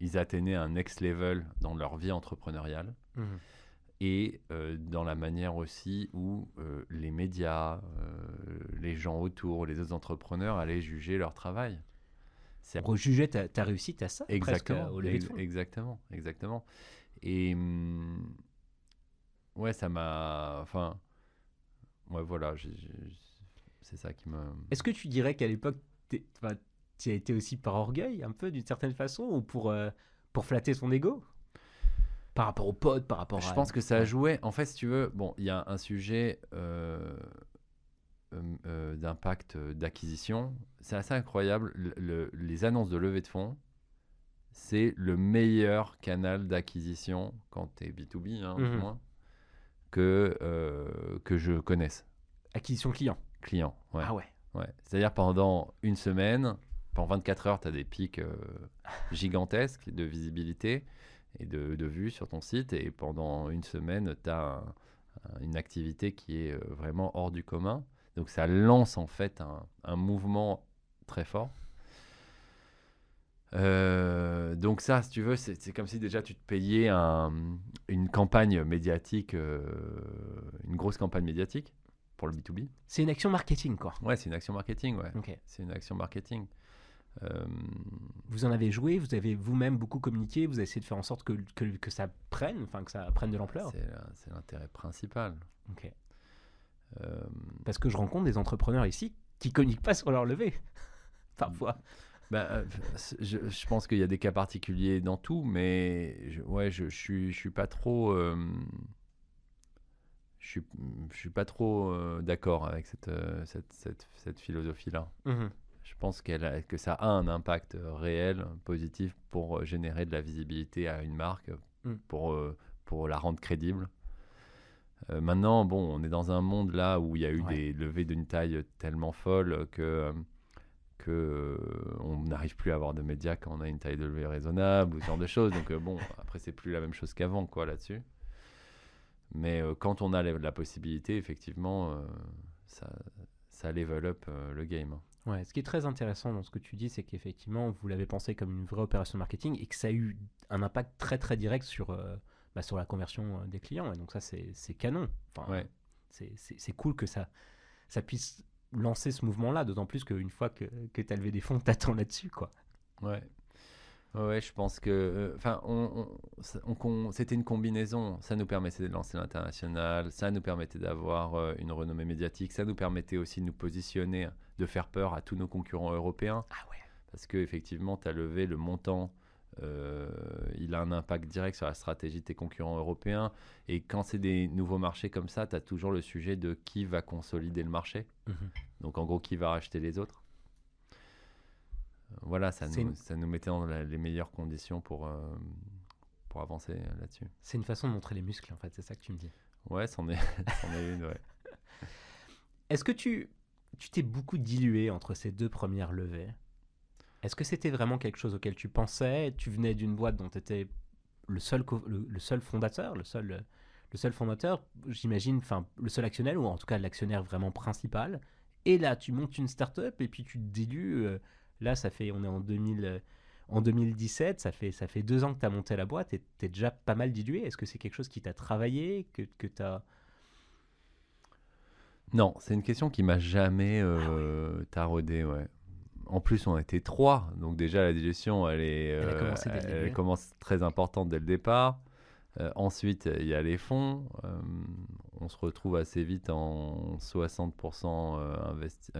ils atteignaient un next level dans leur vie entrepreneuriale et euh, dans la manière aussi où euh, les médias, euh, les gens autour, les autres entrepreneurs allaient juger leur travail. C'est Rejuger ta, ta réussite à ça presque, Exactement, au lever de fonds. exactement, exactement. Et hum, ouais, ça m'a, enfin, ouais, voilà, c'est ça qui me. Est-ce que tu dirais qu'à l'époque, tu as été aussi par orgueil, un peu d'une certaine façon, ou pour, euh, pour flatter son ego? Par rapport aux potes, par rapport Je à... pense que ça a joué. En fait, si tu veux, bon, il y a un sujet euh, euh, euh, d'impact d'acquisition. C'est assez incroyable. Le- le- les annonces de levée de fonds, c'est le meilleur canal d'acquisition quand tu es B2B, hein, Mhm. moins, que, euh, que je connaisse. Acquisition client. Client. Ouais. Ah ouais. Ouais. C'est-à-dire pendant une semaine, pendant 24 heures, tu as des pics gigantesques de visibilité et de, de vues sur ton site. Et pendant une semaine, tu as une activité qui est euh, vraiment hors du commun. Donc ça lance en fait un, un mouvement très fort. Euh, donc ça, si tu veux, c'est c'est comme si déjà tu te payais un- une campagne médiatique, euh, une grosse campagne médiatique pour le B2B. C'est une action marketing, quoi. Ouais, c'est une action marketing, ouais. C'est une action marketing. Euh, Vous en avez joué, vous avez vous-même beaucoup communiqué, vous avez essayé de faire en sorte que, que, que ça prenne, enfin que ça prenne de l'ampleur. c'est l'intérêt principal. Ok. Euh, Parce que je rencontre des entrepreneurs ici qui communiquent pas sur leur levée, parfois. Euh, je, je pense qu'il y a des cas particuliers dans tout, mais je, ouais, je, je suis, je suis pas trop, je suis, je suis pas trop d'accord avec cette, cette, cette, cette philosophie-là. Mhm. Je pense qu'elle a- que ça a un impact euh, réel, positif, pour euh, générer de la visibilité à une marque, Mm. pour, euh, pour la rendre crédible. Euh, maintenant, bon, on est dans un monde là où il y a eu Ouais. des levées d'une taille tellement folle que, euh, que euh, on n'arrive plus à avoir de médias quand on a une taille de levée raisonnable ou ce genre de choses. Donc euh, bon, après c'est plus la même chose qu'avant, quoi, là-dessus. Mais euh, quand on a la, la possibilité, effectivement, euh, ça, ça level up euh, le game. Ouais, ce qui est très intéressant dans ce que tu dis, c'est qu'effectivement, vous l'avez pensé comme une vraie opération marketing et que ça a eu un impact très très direct sur, euh, bah, sur la conversion euh, des clients. Et donc ça, c'est c'est canon. Enfin, Ouais. c'est- C'est c'est cool que ça, ça puisse lancer ce mouvement-là, d'autant plus qu'une fois que, que tu as levé des fonds, t'attends là-dessus. quoi. Ouais. Ouais, je pense que. euh, Enfin, on, on- ça- on con- c'était une combinaison. Ça nous permettait de lancer l'international, ça nous permettait d'avoir euh, une renommée médiatique, ça nous permettait aussi de nous positionner, de faire peur à tous nos concurrents européens. Ah ouais. Parce que effectivement, tu as levé le montant, euh, il a un impact direct sur la stratégie de tes concurrents européens. Et quand c'est des nouveaux marchés comme ça, tu as toujours le sujet de qui va consolider le marché. Mhm. Donc en gros, qui va racheter les autres Voilà, ça nous, une- ça nous mettait dans la- les meilleures conditions pour, euh, pour avancer là-dessus. C'est une façon de montrer les muscles, en fait, c'est ça que tu me dis. Ouais, c'en est, est une, ouais. Est-ce que tu tu t'es beaucoup dilué entre ces deux premières levées? Est-ce que c'était vraiment quelque chose auquel tu pensais? Tu venais d'une boîte dont tu étais le seul, le, le seul fondateur, le seul, le seul fondateur, j'imagine, enfin le seul actionnaire, ou en tout cas l'actionnaire vraiment principal. Et là, tu montes une start-up et puis tu te dilues. euh, là, ça fait, on est en 2000, euh, en 2017, ça fait, ça fait deux ans que tu as monté la boîte et tu es déjà pas mal dilué. Est-ce que c'est quelque chose qui t'a travaillé, que, que tu as... Non, c'est une question qui m'a jamais euh, taraudé, ouais. En plus, on était trois, donc déjà la digestion, elle est, Elle euh, elle commence très importante dès le départ. Euh, ensuite, il y a les fonds. On se retrouve assez vite en 60% euh, investi-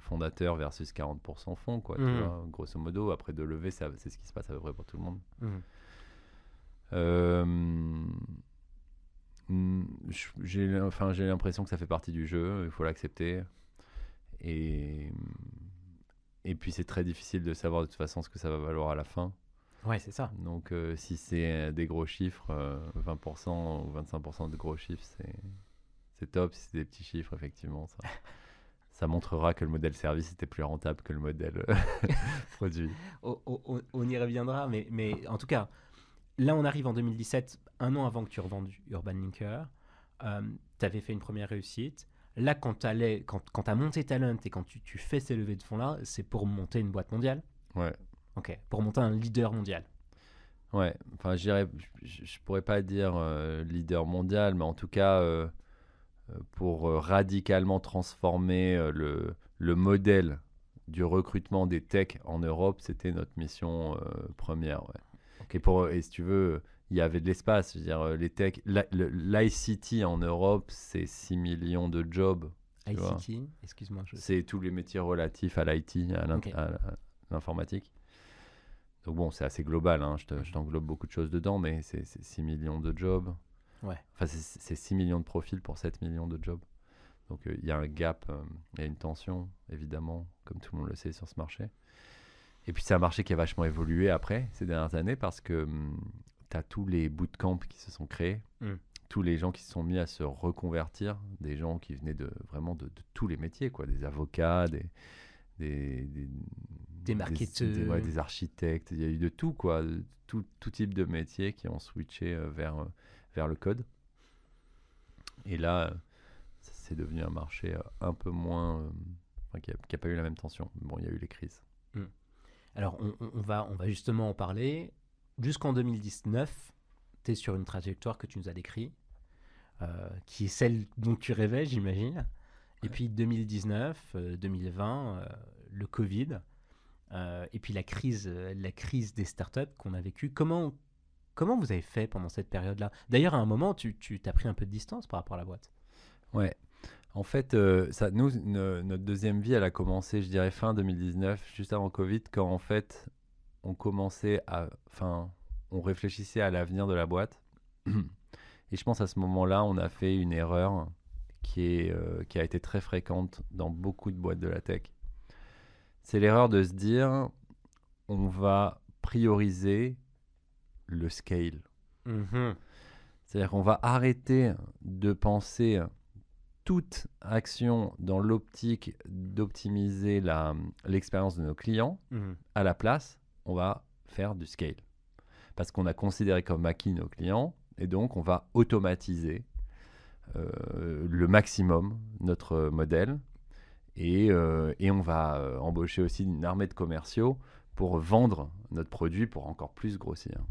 fondateur versus 40% fonds, quoi. tu Mhm. vois, grosso modo, après de lever, c'est ce qui se passe à peu près pour tout le monde. Mhm. Euh, je- j'ai enfin, j'ai l'impression que ça fait partie du jeu, il faut l'accepter. Et, et puis c'est très difficile de savoir de toute façon ce que ça va valoir à la fin. Ouais, c'est ça. Donc euh, si c'est euh, des gros chiffres, euh, 20% ou 25% de gros chiffres, c'est c'est top. Si c'est des petits chiffres, effectivement, ça, ça montrera que le modèle service était plus rentable que le modèle euh, produit. on, on- on y reviendra, mais, mais en tout cas, là on arrive en 2017, un an avant que tu revendes Urban Linker. tu avais fait une première réussite. Là, quand tu quand, quand as monté Talent et quand tu, tu fais ces levées de fonds-là, c'est pour monter une boîte mondiale Ouais. Ok, pour monter un leader mondial. Ouais, enfin, je je, pourrais pas dire euh, leader mondial, mais en tout cas, euh, euh, pour euh, radicalement transformer euh, le, le modèle du recrutement des techs en Europe, c'était notre mission euh, première. Ouais. Et, pour, et si tu veux, il y avait de l'espace. Dire, euh, les techs, l'ICT en Europe, c'est 6 millions de jobs. ICT, excuse-moi. Je... C'est tous les métiers relatifs à l'IT, à l'informatique. Donc bon, c'est assez global, hein, je te- je t'englobe beaucoup de choses dedans, mais c'est 6 millions de jobs. Ouais. Enfin, c'est c'est 6 millions de profils pour 7 millions de jobs. Donc euh, il y a un gap, euh, il y a une tension, évidemment, comme tout le monde le sait sur ce marché. Et puis c'est un marché qui a vachement évolué après, ces dernières années, parce que tu as tous les bootcamps qui se sont créés, Mm. tous les gens qui se sont mis à se reconvertir, des gens qui venaient de vraiment de, de tous les métiers, quoi, des avocats, des, des, des, Des marketeurs. des, ouais, des architectes, il y a eu de tout, quoi, de tout, tout type de métiers qui ont switché euh, vers, vers le code. Et là, c'est devenu un marché euh, un peu moins. euh, enfin, qui n'a pas eu la même tension. Bon, il y a eu les crises. Alors, on, va, on va justement en parler. Jusqu'en 2019, tu es sur une trajectoire que tu nous as décrite, euh, qui est celle dont tu rêvais, j'imagine. Et puis 2019, euh, 2020, euh, le Covid, et puis la crise, la crise des startups qu'on a vécue. Comment, comment vous avez fait pendant cette période-là? D'ailleurs, à un moment, tu, t'as pris un peu de distance par rapport à la boîte. Ouais. En fait, euh, ça, nous, notre deuxième vie, elle a commencé, je dirais, fin 2019, juste avant Covid, quand en fait, on commençait à. Enfin, on réfléchissait à l'avenir de la boîte. Et je pense à ce moment-là, on a fait une erreur qui, est, euh, qui a été très fréquente dans beaucoup de boîtes de la tech. C'est l'erreur de se dire on va prioriser le scale. Mhm. C'est-à-dire qu'on va arrêter de penser toute action dans l'optique d'optimiser l'expérience de nos clients. Mhm. À la place, on va faire du scale. Parce qu'on a considéré comme acquis nos clients et donc on va automatiser euh, le maximum notre modèle et, euh, et on va euh, embaucher aussi une armée de commerciaux pour vendre notre produit pour encore plus grossir.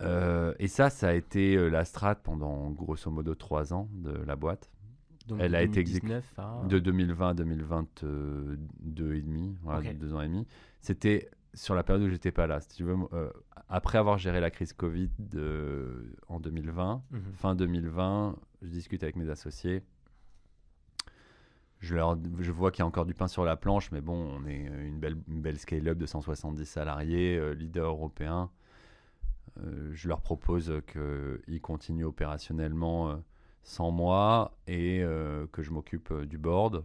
Euh, et ça, ça a été euh, la strat pendant grosso modo trois ans de la boîte, Donc, Elle a été exécutée 2019 à... de 2020 à 2022 et demi, voilà, deux ans et demi. C'était sur la période où j'étais pas là. Si tu veux, euh, après avoir géré la crise Covid de- en 2020, Mhm. fin 2020, je discute avec mes associés. Je, leur, je vois qu'il y a encore du pain sur la planche, mais bon, on est une belle, une belle scale-up de 170 salariés, euh, leader européen. Euh, je leur propose qu'ils continuent opérationnellement euh, sans moi et euh, que je m'occupe du board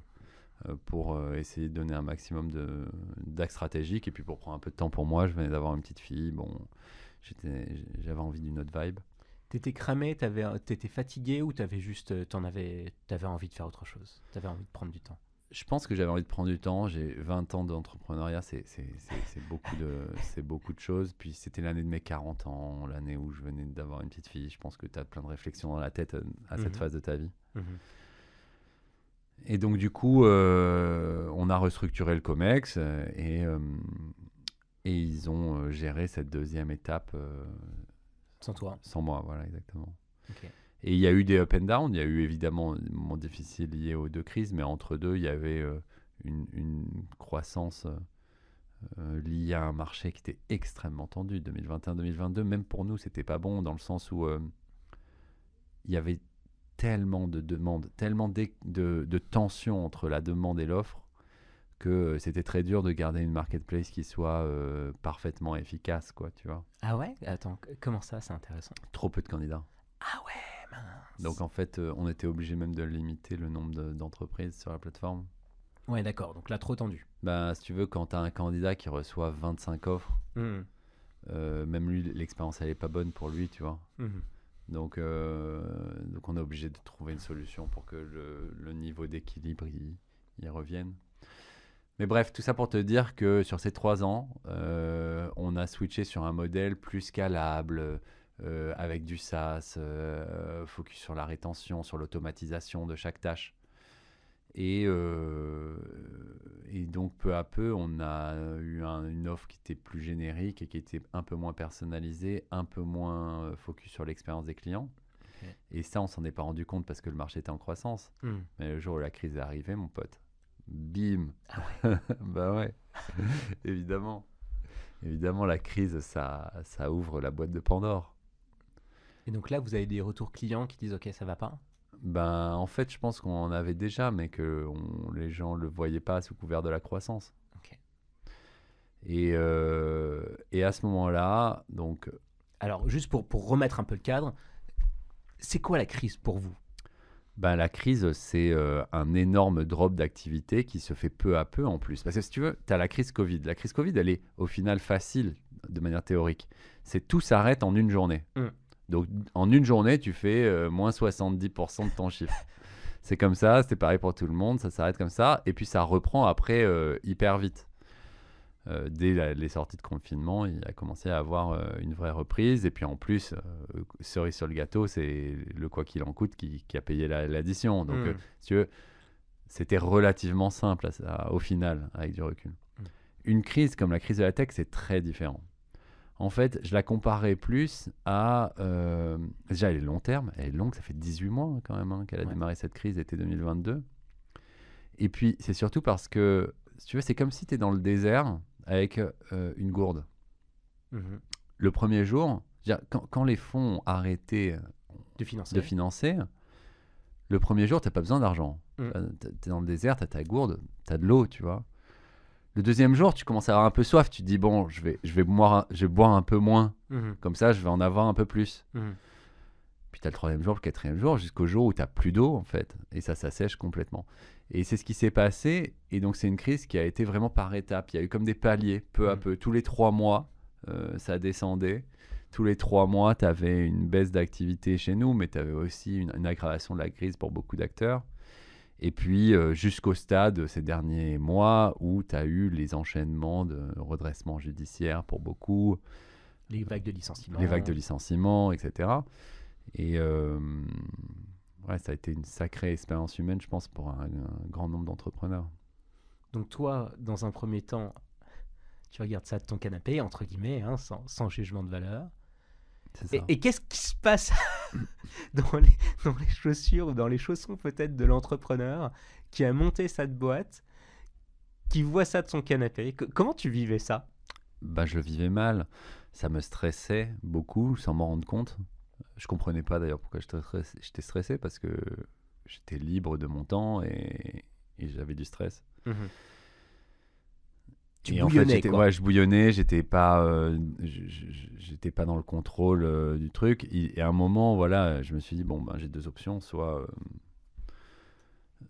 pour essayer de donner un maximum d'axes stratégiques. Et puis pour prendre un peu de temps pour moi, je venais d'avoir une petite fille. Bon, j'avais envie d'une autre vibe. T'étais cramé, t'étais fatigué ou t'avais juste, t'en avais, t'avais envie de faire autre chose? T'avais envie de prendre du temps? Je pense que j'avais envie de prendre du temps. J'ai 20 ans d'entrepreneuriat, c'est beaucoup, de- c'est beaucoup de choses. Puis c'était l'année de mes 40 ans, l'année où je venais d'avoir une petite fille. Je pense que tu as plein de réflexions dans la tête euh, à cette Mhm. phase de ta vie. Mhm. Et donc, du coup, euh, on a restructuré le COMEX euh, et, euh, et ils ont géré cette deuxième étape euh, Sans toi sans moi. Voilà, exactement. Ok. Et il y a eu des up and down. Il y a eu évidemment des moments difficiles liés aux deux crises, mais entre deux, il y avait euh, une, une croissance euh, euh, liée à un marché qui était extrêmement tendu. 2021-2022, même pour nous, c'était pas bon dans le sens où euh, il y avait tellement de demandes, tellement d'é- de, de tensions entre la demande et l'offre que c'était très dur de garder une marketplace qui soit euh, parfaitement efficace, quoi, tu vois. Ah ouais? Attends, comment ça C'est intéressant? Trop peu de candidats. Ah ouais? Donc en fait, euh, on était obligé même de limiter le nombre de- d'entreprises sur la plateforme. Ouais, d'accord. Donc là, trop tendu. Bah, si tu veux, quand tu as un candidat qui reçoit 25 offres, Mhm. euh, même lui, l'expérience, elle est pas bonne pour lui, tu vois. Mhm. Donc, euh, donc on est obligé de trouver une solution pour que le, le niveau d'équilibre y, y revienne. Mais bref, tout ça pour te dire que sur ces trois ans, euh, on a switché sur un modèle plus scalable, euh, avec du SaaS, euh, focus sur la rétention, sur l'automatisation de chaque tâche. Et, euh, et donc peu à peu, on a eu un- une offre qui était plus générique et qui était un peu moins personnalisée, un peu moins focus sur l'expérience des clients. Et ça, on s'en est pas rendu compte parce que le marché était en croissance. Mhm. Mais le jour où la crise est arrivée, mon pote, bim Ah Bah ouais, évidemment. Évidemment, la crise, ça, ça ouvre la boîte de Pandore. Et donc là, vous avez des retours clients qui disent Ok, ça va pas Ben, en fait, je pense qu'on en avait déjà, mais que on- les gens le voyaient pas sous couvert de la croissance. Et, euh, et à ce moment-là, donc, Alors, juste pour, pour remettre un peu le cadre, c'est quoi la crise pour vous? Ben, la crise, c'est euh, un énorme drop d'activité qui se fait peu à peu en plus. Parce que si tu veux, tu as la crise Covid. La crise Covid, elle est au final facile de manière théorique. C'est tout s'arrête en une journée. Mm. Donc, en une journée, tu fais euh, moins 70% de ton chiffre. C'est comme ça, c'est pareil pour tout le monde, ça s'arrête comme ça. Et puis, ça reprend après euh, hyper vite. Euh, dès la- les sorties de confinement, il a commencé à avoir une vraie reprise. Et puis en plus, cerise sur le gâteau, c'est le quoi qu'il en coûte qui, qui a payé la- l'addition. Donc, Mm. euh, si tu veux, c'était relativement simple à au final, avec du recul. Mm. Une crise comme la crise de la tech, c'est très différent. En fait, je la comparais plus à. euh, déjà, elle est long terme, elle est longue, ça fait 18 mois hein, quand même hein, qu'elle a Ouais. démarré cette crise, été 2022. Et puis, c'est surtout parce que, si tu veux, c'est comme si tu es dans le désert avec euh, une gourde. Mhm. Le premier jour, quand, quand les fonds ont arrêté De financer de financer, Le premier jour, t'as pas besoin d'argent. Mm. T'es- T'es dans le désert, t'as ta gourde, t'as de l'eau, tu vois. Le deuxième jour, tu commences à avoir un peu soif. Tu te dis, bon, je vais, je vais, boire, un- je vais boire un peu moins. Mhm. Comme ça, je vais en avoir un peu plus. Mhm. Puis t'as le troisième jour, le quatrième jour, jusqu'au jour où t'as plus d'eau, en fait. Et ça s'assèche complètement. Et c'est ce qui s'est passé. Et donc, c'est une crise qui a été vraiment par étapes. Il y a eu comme des paliers, peu à Mhm. peu. Tous les trois mois, euh, ça descendait. Tous les trois mois, tu avais une baisse d'activité chez nous, mais tu avais aussi une, une aggravation de la crise pour beaucoup d'acteurs. Et puis, euh, jusqu'au stade, ces derniers mois, où tu as eu les enchaînements de redressement judiciaire pour beaucoup, Les vagues de licenciement. les vagues de licenciements, etc. Et euh, ouais, ça a été une sacrée expérience humaine, je pense, pour un, un grand nombre d'entrepreneurs. Donc toi, dans un premier temps, tu regardes ça de ton canapé, entre guillemets, hein, sans, sans jugement de valeur. Et qu'est-ce qui se passe dans, les, dans les chaussures ou dans les chaussons peut-être de l'entrepreneur qui a monté cette boîte, qui voit ça de son canapé Co- Comment tu vivais ça? Bah, je le vivais mal. Ça me stressait beaucoup sans m'en rendre compte. Je comprenais pas d'ailleurs pourquoi j'étais stressé, parce que j'étais libre de mon temps et, et j'avais du stress. Tu et en fait, bouillonnais, quoi. ouais, je bouillonnais, j'étais pas, euh, j'étais pas dans le contrôle euh, du truc. Et, à un moment, voilà, je me suis dit bon, ben, j'ai deux options, soit, euh,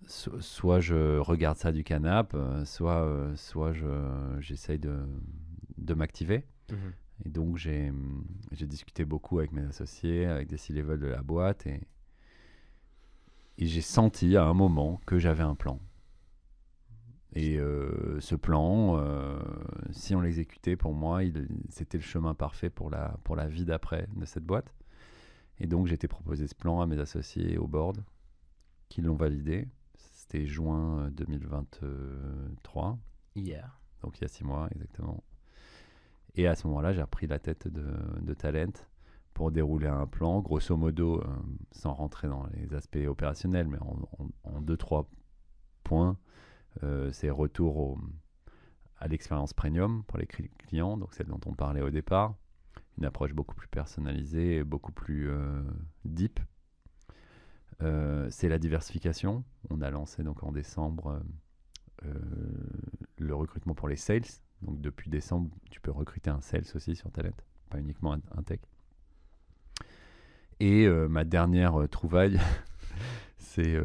so- soit je regarde ça du canapé, euh, soit, soit je, j'essaye de, de m'activer. Mhm. Et donc, j'ai, j'ai discuté beaucoup avec mes associés, avec des C-level de la boîte, et, et j'ai senti à un moment que j'avais un plan. Et euh, ce plan, euh, si on l'exécutait pour moi, c'était le chemin parfait pour la, pour la vie d'après de cette boîte. Et donc, j'ai été proposé ce plan à mes associés au board, qui l'ont validé. C'était juin euh, 2023 Hier. donc il y a six mois exactement. Et à ce moment-là, j'ai repris la tête de, de Talent pour dérouler un plan, grosso modo, euh, sans rentrer dans les aspects opérationnels, mais en, en- en deux, trois points. Euh, c'est retour à l'expérience premium pour les cli- clients, donc celle dont on parlait au départ. Une approche beaucoup plus personnalisée, beaucoup plus euh, deep. Euh, c'est la diversification. On a lancé donc en décembre le recrutement pour les sales. Donc depuis décembre, tu peux recruter un sales aussi sur Talent, pas uniquement un, tech. Et ma dernière trouvaille, c'est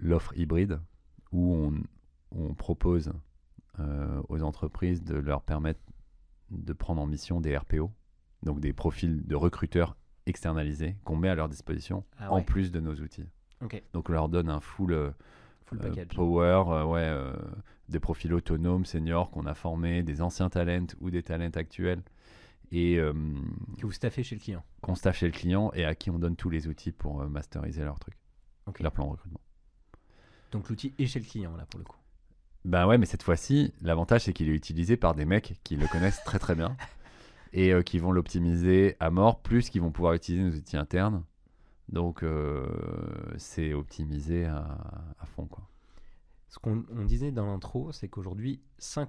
l'offre hybride où on, on propose euh, aux entreprises de leur permettre de prendre en mission des RPO, donc des profils de recruteurs externalisés qu'on met à leur disposition Ah en plus de nos outils. Donc on leur donne un full euh, Full euh, package. power, euh, ouais, des profils autonomes, seniors qu'on a formés, des anciens talents ou des talents actuels et Que vous staffez chez le client. qu'on staffe chez le client et à qui on donne tous les outils pour masteriser leur truc, leur plan de recrutement. Donc l'outil est chez le client là pour le coup. Ben ouais, mais cette fois-ci, l'avantage c'est qu'il est utilisé par des mecs qui le connaissent très très bien et euh, qui vont l'optimiser à mort, plus qu'ils vont pouvoir utiliser nos outils internes. Donc euh, c'est optimisé à, à fond quoi. Ce qu'on on disait dans l'intro, c'est qu'aujourd'hui,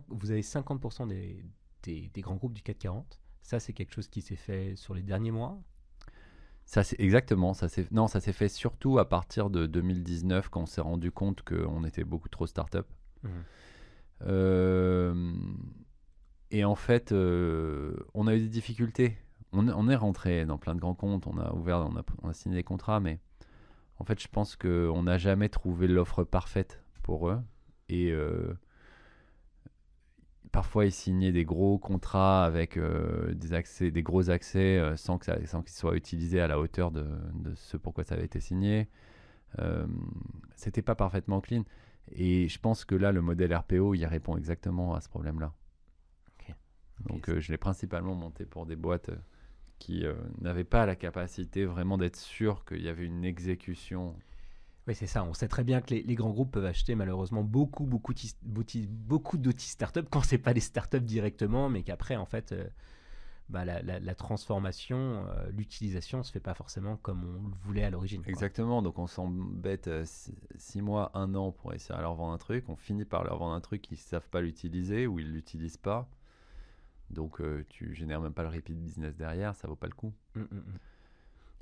vous avez 50% des, des, des grands groupes du CAC 40. Ça, c'est quelque chose qui s'est fait sur les derniers mois? Ça c'est exactement, ça non, ça s'est fait surtout à partir de 2019 quand on s'est rendu compte qu'on était beaucoup trop start-up. Euh, et en fait, euh, on a eu des difficultés. On, est rentré dans plein de grands comptes, on a ouvert, on a, signé des contrats, mais en fait, je pense qu'on n'a jamais trouvé l'offre parfaite pour eux. Et euh, parfois, ils signaient des gros contrats avec des accès, des gros accès, sans qu'ils soient utilisés à la hauteur de, de ce pourquoi ça avait été signé. C'était pas parfaitement clean. Et je pense que là, le modèle RPO, il répond exactement à ce problème-là. Donc, euh, je l'ai principalement monté pour des boîtes euh, qui euh, n'avaient pas la capacité vraiment d'être sûr qu'il y avait une exécution. Oui, c'est ça. On sait très bien que les, les grands groupes peuvent acheter malheureusement beaucoup, beaucoup, beaucoup d'outils startups quand c'est pas des startups directement, mais qu'après, en fait, euh, bah, la, la- la transformation, euh, l'utilisation se fait pas forcément comme on le voulait à l'origine. quoi. Exactement. Donc, on s'embête euh, six, six mois, un an pour essayer de leur vendre un truc. On finit par leur vendre un truc qu'ils ne savent pas l'utiliser ou ils l'utilisent pas. Donc, euh, tu génères même pas le repeat business derrière, ça vaut pas le coup. Mm, mm, mm.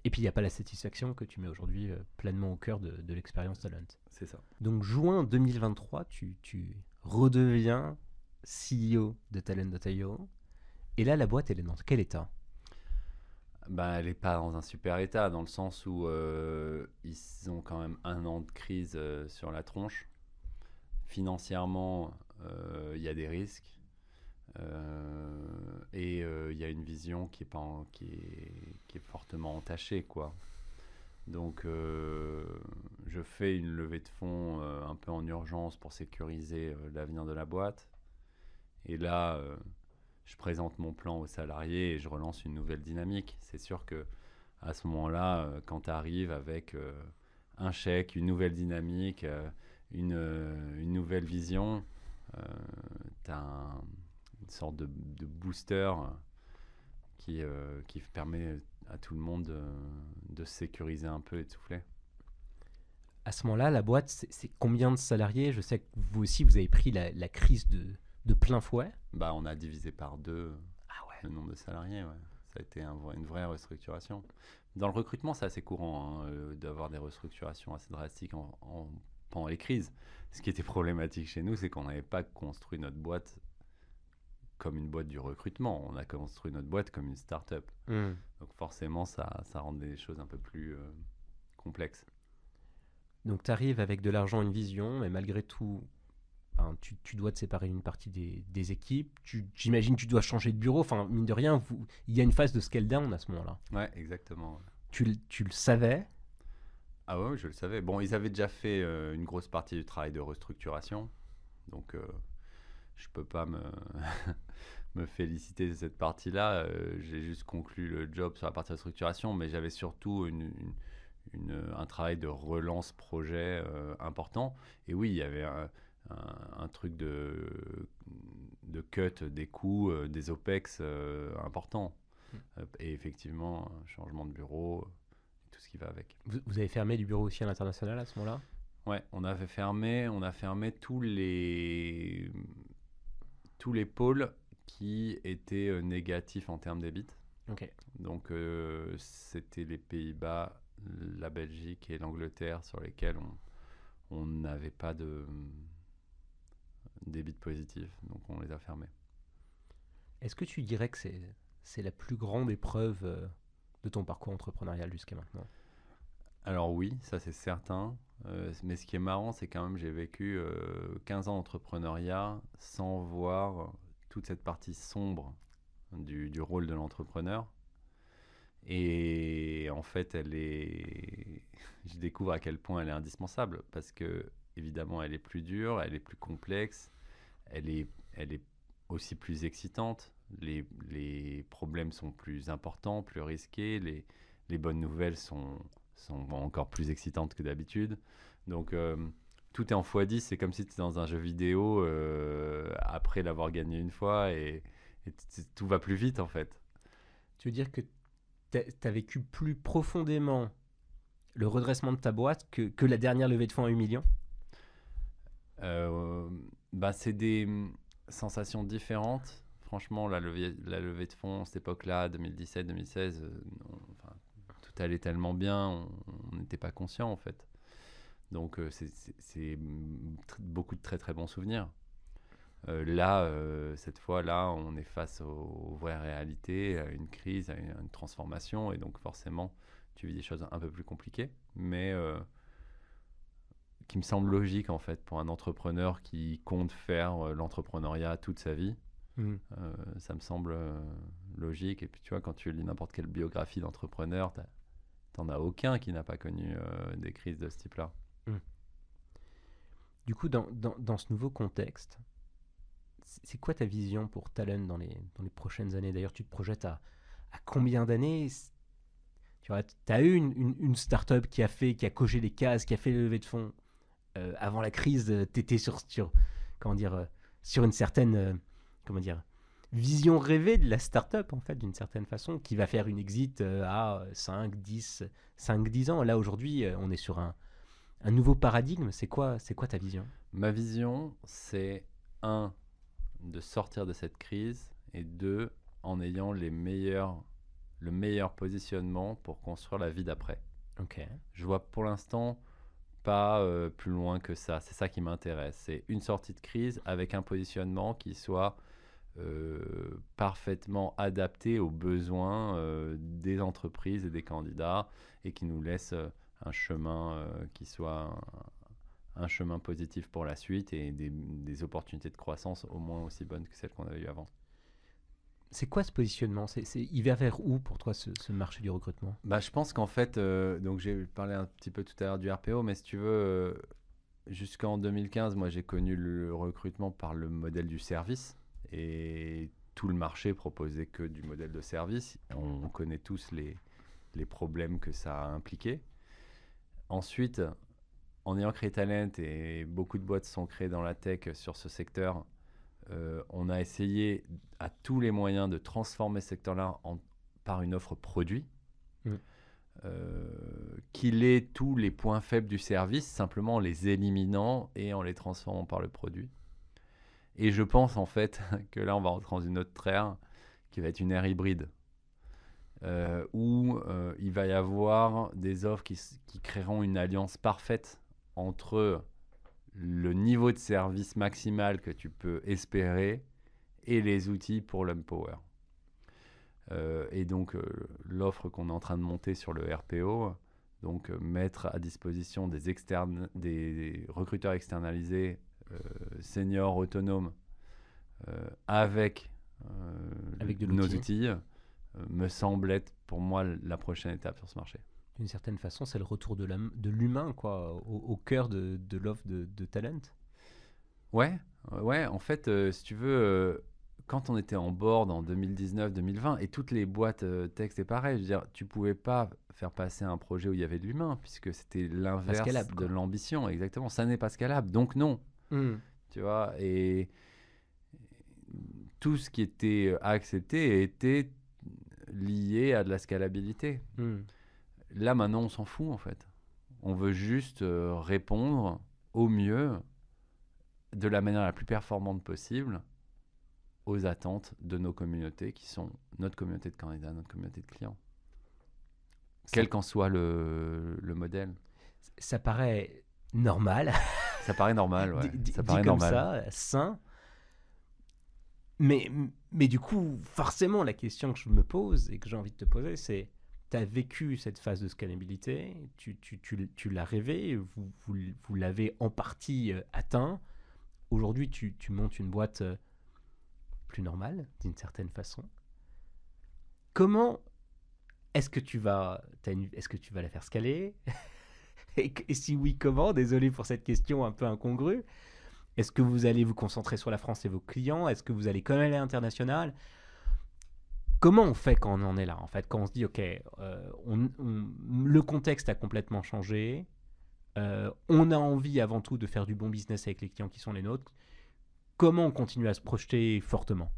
Et puis il n'y a pas la satisfaction que tu mets aujourd'hui euh, pleinement au cœur de, de l'expérience Talent. C'est ça. Donc juin 2023, tu, tu redeviens CEO de Talent.io. Et là, la boîte, elle est dans quel état? Bah, elle n'est pas dans un super état, dans le sens où euh, ils ont quand même un an de crise euh, sur la tronche. Financièrement, euh, il y a des risques. et il y a une vision qui est, pas qui est, qui est fortement entachée. Quoi. Donc, je fais une levée de fonds un peu en urgence pour sécuriser l'avenir de la boîte. Et là, je présente mon plan aux salariés et je relance une nouvelle dynamique. C'est sûr que à ce moment-là, euh, quand tu arrives avec euh, un chèque, une nouvelle dynamique, euh, une, nouvelle vision, tu as une sorte de, booster qui, qui permet à tout le monde de, de se sécuriser un peu et de souffler. À ce moment-là, la boîte, c'est combien de salariés? Je sais que vous aussi, vous avez pris la crise de, de plein fouet. Bah, on a divisé par deux Ah ouais. le nombre de salariés. ouais. Ça a été un une vraie restructuration. Dans le recrutement, c'est assez courant hein, euh, d'avoir des restructurations assez drastiques en- en- pendant les crises. Ce qui était problématique chez nous, c'est qu'on n'avait pas construit notre boîte comme une boîte du recrutement. On a construit notre boîte comme une start-up. Hmm. Donc forcément, ça, ça rend des choses un peu plus euh, complexes. Donc tu arrives avec de l'argent, une vision, mais malgré tout, tu, tu dois te séparer une partie des, des équipes. J'imagine que tu dois changer de bureau. Enfin, mine de rien, vous- il y a une phase de scale down à ce moment-là. Ouais, exactement. Tu, le- tu le savais? Ah ouais, je le savais. Bon, ils avaient déjà fait euh, une grosse partie du travail de restructuration. Donc, euh, je peux pas me, me féliciter de cette partie-là. Euh, J'ai juste conclu le job sur la partie restructuration, mais j'avais surtout une, une- une- un travail de relance projet euh, important. Et oui, il y avait un, un- un truc de, de cut des coûts, euh, des OPEX euh, importants. Euh, Et effectivement, un changement de bureau, tout ce qui va avec. Vous, vous avez fermé du bureau aussi à l'international à ce moment-là? Ouais, on avait fermé, on a fermé tous les tous les pôles qui étaient négatifs en termes d'ébit. Ok. Donc euh, c'était les Pays-Bas, la Belgique et l'Angleterre sur lesquels on on n'avait pas de débit positif, donc on les a fermés. Est-ce que tu dirais que c'est c'est la plus grande épreuve euh, de ton parcours entrepreneurial jusqu'à maintenant? Alors oui, ça c'est certain. Euh, mais ce qui est marrant, c'est quand même j'ai vécu euh, 15 ans d'entrepreneuriat sans voir toute cette partie sombre du, du rôle de l'entrepreneur. Et en fait, elle est. Je découvre à quel point elle est indispensable parce que évidemment, elle est plus dure, elle est plus complexe, elle est, elle est aussi plus excitante. Les, les problèmes sont plus importants, plus risqués. Les, les bonnes nouvelles sont, sont encore plus excitantes que d'habitude. Donc euh, tout est en x10, c'est comme si tu étais dans un jeu vidéo euh, après l'avoir gagné une fois et, tout va plus vite en fait. Tu veux dire que tu as vécu plus profondément le redressement de ta boîte que, que la dernière levée de fonds à 8 millions? Bah, c'est des mm, sensations différentes. Franchement, la levée, de fonds, cette époque-là, 2017-2016, euh, tout allait tellement bien, on- n'était pas conscient en fait. Donc euh, c'est- tr- beaucoup de très très bons souvenirs. Euh, là, euh, cette fois-là, on est face aux, vraies réalités, à une crise, à une, à une transformation, et donc forcément, tu vis des choses un peu plus compliquées, mais euh, qui me semble logique en fait pour un entrepreneur qui compte faire euh, l'entrepreneuriat toute sa vie. Mhm. Euh, ça me semble euh, logique. Et puis tu vois, quand tu lis n'importe quelle biographie d'entrepreneur, t'en as aucun qui n'a pas connu des crises de ce type-là. Du coup, dans, dans, dans ce nouveau contexte, c'est quoi ta vision pour Talent dans les, dans les prochaines années? D'ailleurs, tu te projettes à, à combien d'années? Tu as eu une, une, une start-up qui a fait, qui a coché les cases, qui a fait le levée de fonds? Euh, avant la crise, tu étais sur, sur, comment dire, euh, sur une certaine euh, comment dire, vision rêvée de la start-up, en fait, d'une certaine façon, qui va faire une exit euh, à 5, 10, 5, 10 ans. Là, aujourd'hui, euh, on est sur un, un nouveau paradigme. C'est quoi, c'est quoi ta vision? Ma vision, c'est un, de sortir de cette crise, et deux, en ayant les meilleures le meilleur positionnement pour construire la vie d'après. Ok. Je vois pour l'instant pas euh, plus loin que ça. C'est ça qui m'intéresse. C'est une sortie de crise avec un positionnement qui soit euh, parfaitement adapté aux besoins euh, des entreprises et des candidats et qui nous laisse un chemin qui soit un, un chemin positif pour la suite et des, des opportunités de croissance au moins aussi bonnes que celles qu'on avait eues avant. C'est quoi ce positionnement? C'est, Il va vers où pour toi ce, ce marché du recrutement? Bah, je pense qu'en fait, euh, donc j'ai parlé un petit peu tout à l'heure du RPO, mais si tu veux, euh, jusqu'en 2015, moi j'ai connu le recrutement par le modèle du service et tout le marché proposait que du modèle de service. On connaît tous les, les problèmes que ça a impliqué. Ensuite, en ayant créé Talent et beaucoup de boîtes sont créées dans la tech sur ce secteur, euh, on a essayé à tous les moyens de transformer ce secteur-là en- par une offre produit euh, qu'il ait tous les points faibles du service, simplement en les éliminant et en les transformant par le produit. Et je pense en fait que là, on va rentrer dans une autre ère qui va être une ère hybride, euh, où euh, il va y avoir des offres qui créeront une alliance parfaite entre le niveau de service maximal que tu peux espérer et les outils pour l'empower. Euh, et donc euh, l'offre qu'on est en train de monter sur le RPO, donc euh, mettre à disposition des, externes, des, recruteurs externalisés, euh, seniors, autonomes, avec, Avec de nos outils, me semble être pour moi la prochaine étape sur ce marché. D'une certaine façon, c'est le retour de, l'hum- de l'humain quoi, au, au cœur de, de l'offre de, de talent. Ouais, euh, ouais, en fait, euh, si tu veux, euh, quand on était en board en 2019-2020, et toutes les boîtes euh, tech, c'est pareil, je veux dire, tu pouvais pas faire passer un projet où il y avait de l'humain, puisque c'était l'inverse de l'ambition, exactement. Ça n'est pas scalable, donc non, tu vois, et tout ce qui était accepté était lié à de la scalabilité. Hmm. Là, maintenant, on s'en fout, en fait. On veut juste euh, répondre au mieux, de la manière la plus performante possible, aux attentes de nos communautés, qui sont notre communauté de candidats, notre communauté de clients. Quel qu'en soit le, le modèle. Ça paraît normal, Ça paraît normal, ouais. ça dit paraît comme normal. ça, sain. Mais, mais du coup, forcément, la question que je me pose et que j'ai envie de te poser, c'est tu as vécu cette phase de scalabilité, tu, tu, tu, tu l'as rêvé, vous, vous, vous l'avez en partie euh, atteint. Aujourd'hui, tu, montes une boîte euh, plus normale, d'une certaine façon. Comment est-ce que tu vas, est-ce que tu vas la faire scaler? Et, et si oui, comment? Désolé pour cette question un peu incongrue. Est-ce que vous allez vous concentrer sur la France et vos clients? Est-ce que vous allez quand même aller à l'international? Comment on fait quand on en est là En fait, quand on se dit, OK, euh, on- le contexte a complètement changé, euh, on a envie avant tout de faire du bon business avec les clients qui sont les nôtres, comment on continue à se projeter fortement?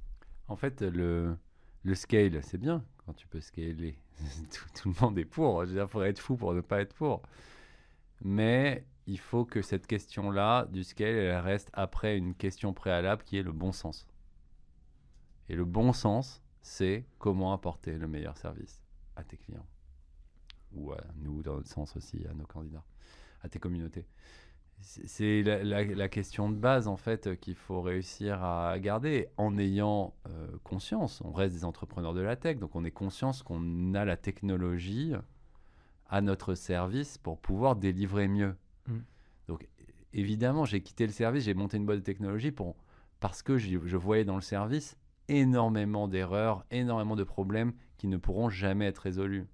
En fait, le, le scale, c'est bien quand tu peux scaler. tout, tout le monde est pour. Dire, faudrait être fou pour ne pas être pour. Mais il faut que cette question-là du scale, elle reste après une question préalable qui est le bon sens. Et le bon sens, c'est comment apporter le meilleur service à tes clients. Ou à nous, dans notre sens aussi, à nos candidats, à tes communautés. C'est la, la- la question de base, en fait, euh, qu'il faut réussir à garder en ayant euh, conscience. On reste des entrepreneurs de la tech, donc on est conscience qu'on a la technologie à notre service pour pouvoir délivrer mieux. Mm. Donc, évidemment, j'ai quitté le service, j'ai monté une boîte de technologie pour, parce que je voyais dans le service énormément d'erreurs, énormément de problèmes qui ne pourront jamais être résolus.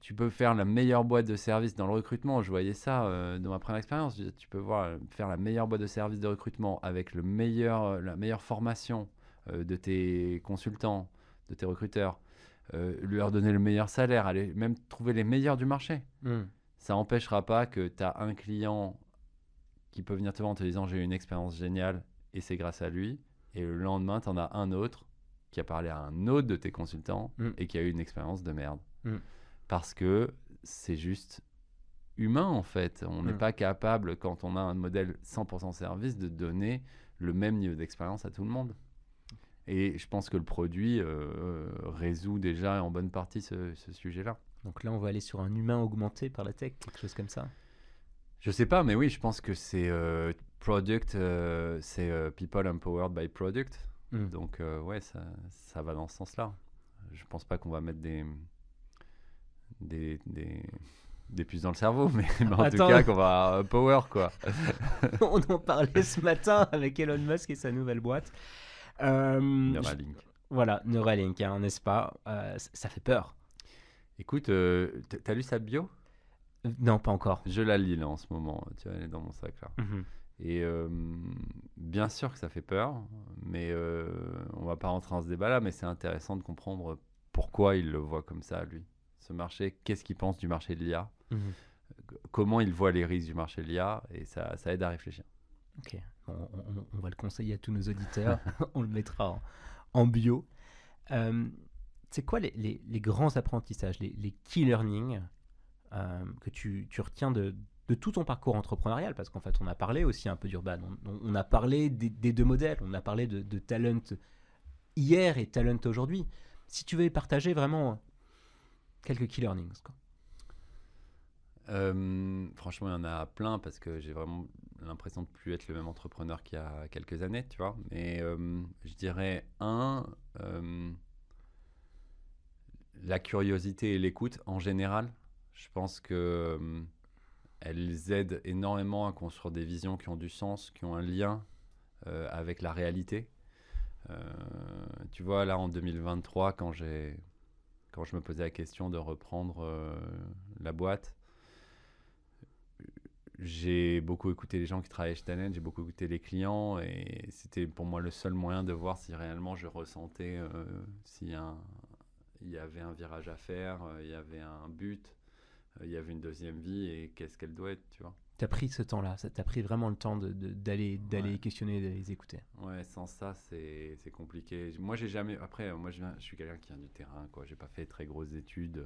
Tu peux faire la meilleure boîte de service dans le recrutement. Je voyais ça euh, dans ma première expérience. Tu peux voir, euh, faire la meilleure boîte de service de recrutement avec le meilleur, euh, la meilleure formation euh, de tes consultants, de tes recruteurs, euh, leur donner le meilleur salaire, aller même trouver les meilleurs du marché ça n'empêchera pas que tu as un client qui peut venir te voir en te disant j'ai eu une expérience géniale et c'est grâce à lui. Et le lendemain, tu en as un autre qui a parlé à un autre de tes consultants Mm. et qui a eu une expérience de merde. Mm. Parce que c'est juste humain en fait. On n'est Mm. pas capable, quand on a un modèle 100% service, de donner le même niveau d'expérience à tout le monde. Et je pense que le produit euh, résout déjà en bonne partie ce, ce sujet-là. Donc là, on va aller sur un humain augmenté par la tech, quelque chose comme ça. Je sais pas, mais oui, je pense que c'est euh, product, euh, c'est euh, people empowered by product. Mm. Donc euh, ouais, ça, ça va dans ce sens-là. Je pense pas qu'on va mettre des des, des, des puces dans le cerveau, mais, mais en Attends. tout cas qu'on va power quoi. on en parlait ce matin avec Elon Musk et sa nouvelle boîte. Euh, Neuralink. voilà, Neuralink, hein, n'est-ce pas? Ça fait peur. Écoute, t'as lu sa bio? Non, pas encore. Je la lis là en ce moment. Tu vois, elle est dans mon sac là. Mhm. Et euh, bien sûr que ça fait peur, mais euh, on va pas rentrer dans ce débat-là, mais c'est intéressant de comprendre pourquoi il le voit comme ça, lui. Ce marché, qu'est-ce qu'il pense du marché de l'IA Mhm. Comment il voit les risques du marché de l'IA Et ça, ça aide à réfléchir. Ok, on, on- on va le conseiller à tous nos auditeurs. on le mettra en, en bio. Euh, c'est quoi les, les- les grands apprentissages, les, les key learning euh, que tu, tu retiens de, de tout ton parcours entrepreneurial Parce qu'en fait, on a parlé aussi un peu d'Urban. On, a parlé des, deux modèles. On a parlé de, talent hier et talent aujourd'hui. Si tu veux partager vraiment quelques key learnings. quoi. Euh, franchement, il y en a plein parce que j'ai vraiment l'impression de plus être le même entrepreneur qu'il y a quelques années, tu vois. Mais euh, je dirais un, euh, la curiosité et l'écoute en général. Je pense que elles aident énormément à construire des visions qui ont du sens, qui ont un lien euh, avec la réalité. Euh, tu vois, là en 2023, quand j'ai quand je me posais la question de reprendre euh, la boîte, j'ai beaucoup écouté les gens qui travaillaient chez Talent, j'ai beaucoup écouté les clients et c'était pour moi le seul moyen de voir si réellement je ressentais s'il y, y avait un virage à faire, il y avait un but, il y avait une deuxième vie et qu'est-ce qu'elle doit être, tu vois. Tu as pris ce temps-là, ça t'a pris vraiment le temps de- de- d'aller d'aller Ouais. questionner, d'aller les écouter. Ouais, sans ça, c'est compliqué. Moi, j'ai jamais. Après, moi, je, viens, je suis quelqu'un qui vient du terrain, quoi. J'ai pas fait très grosses études.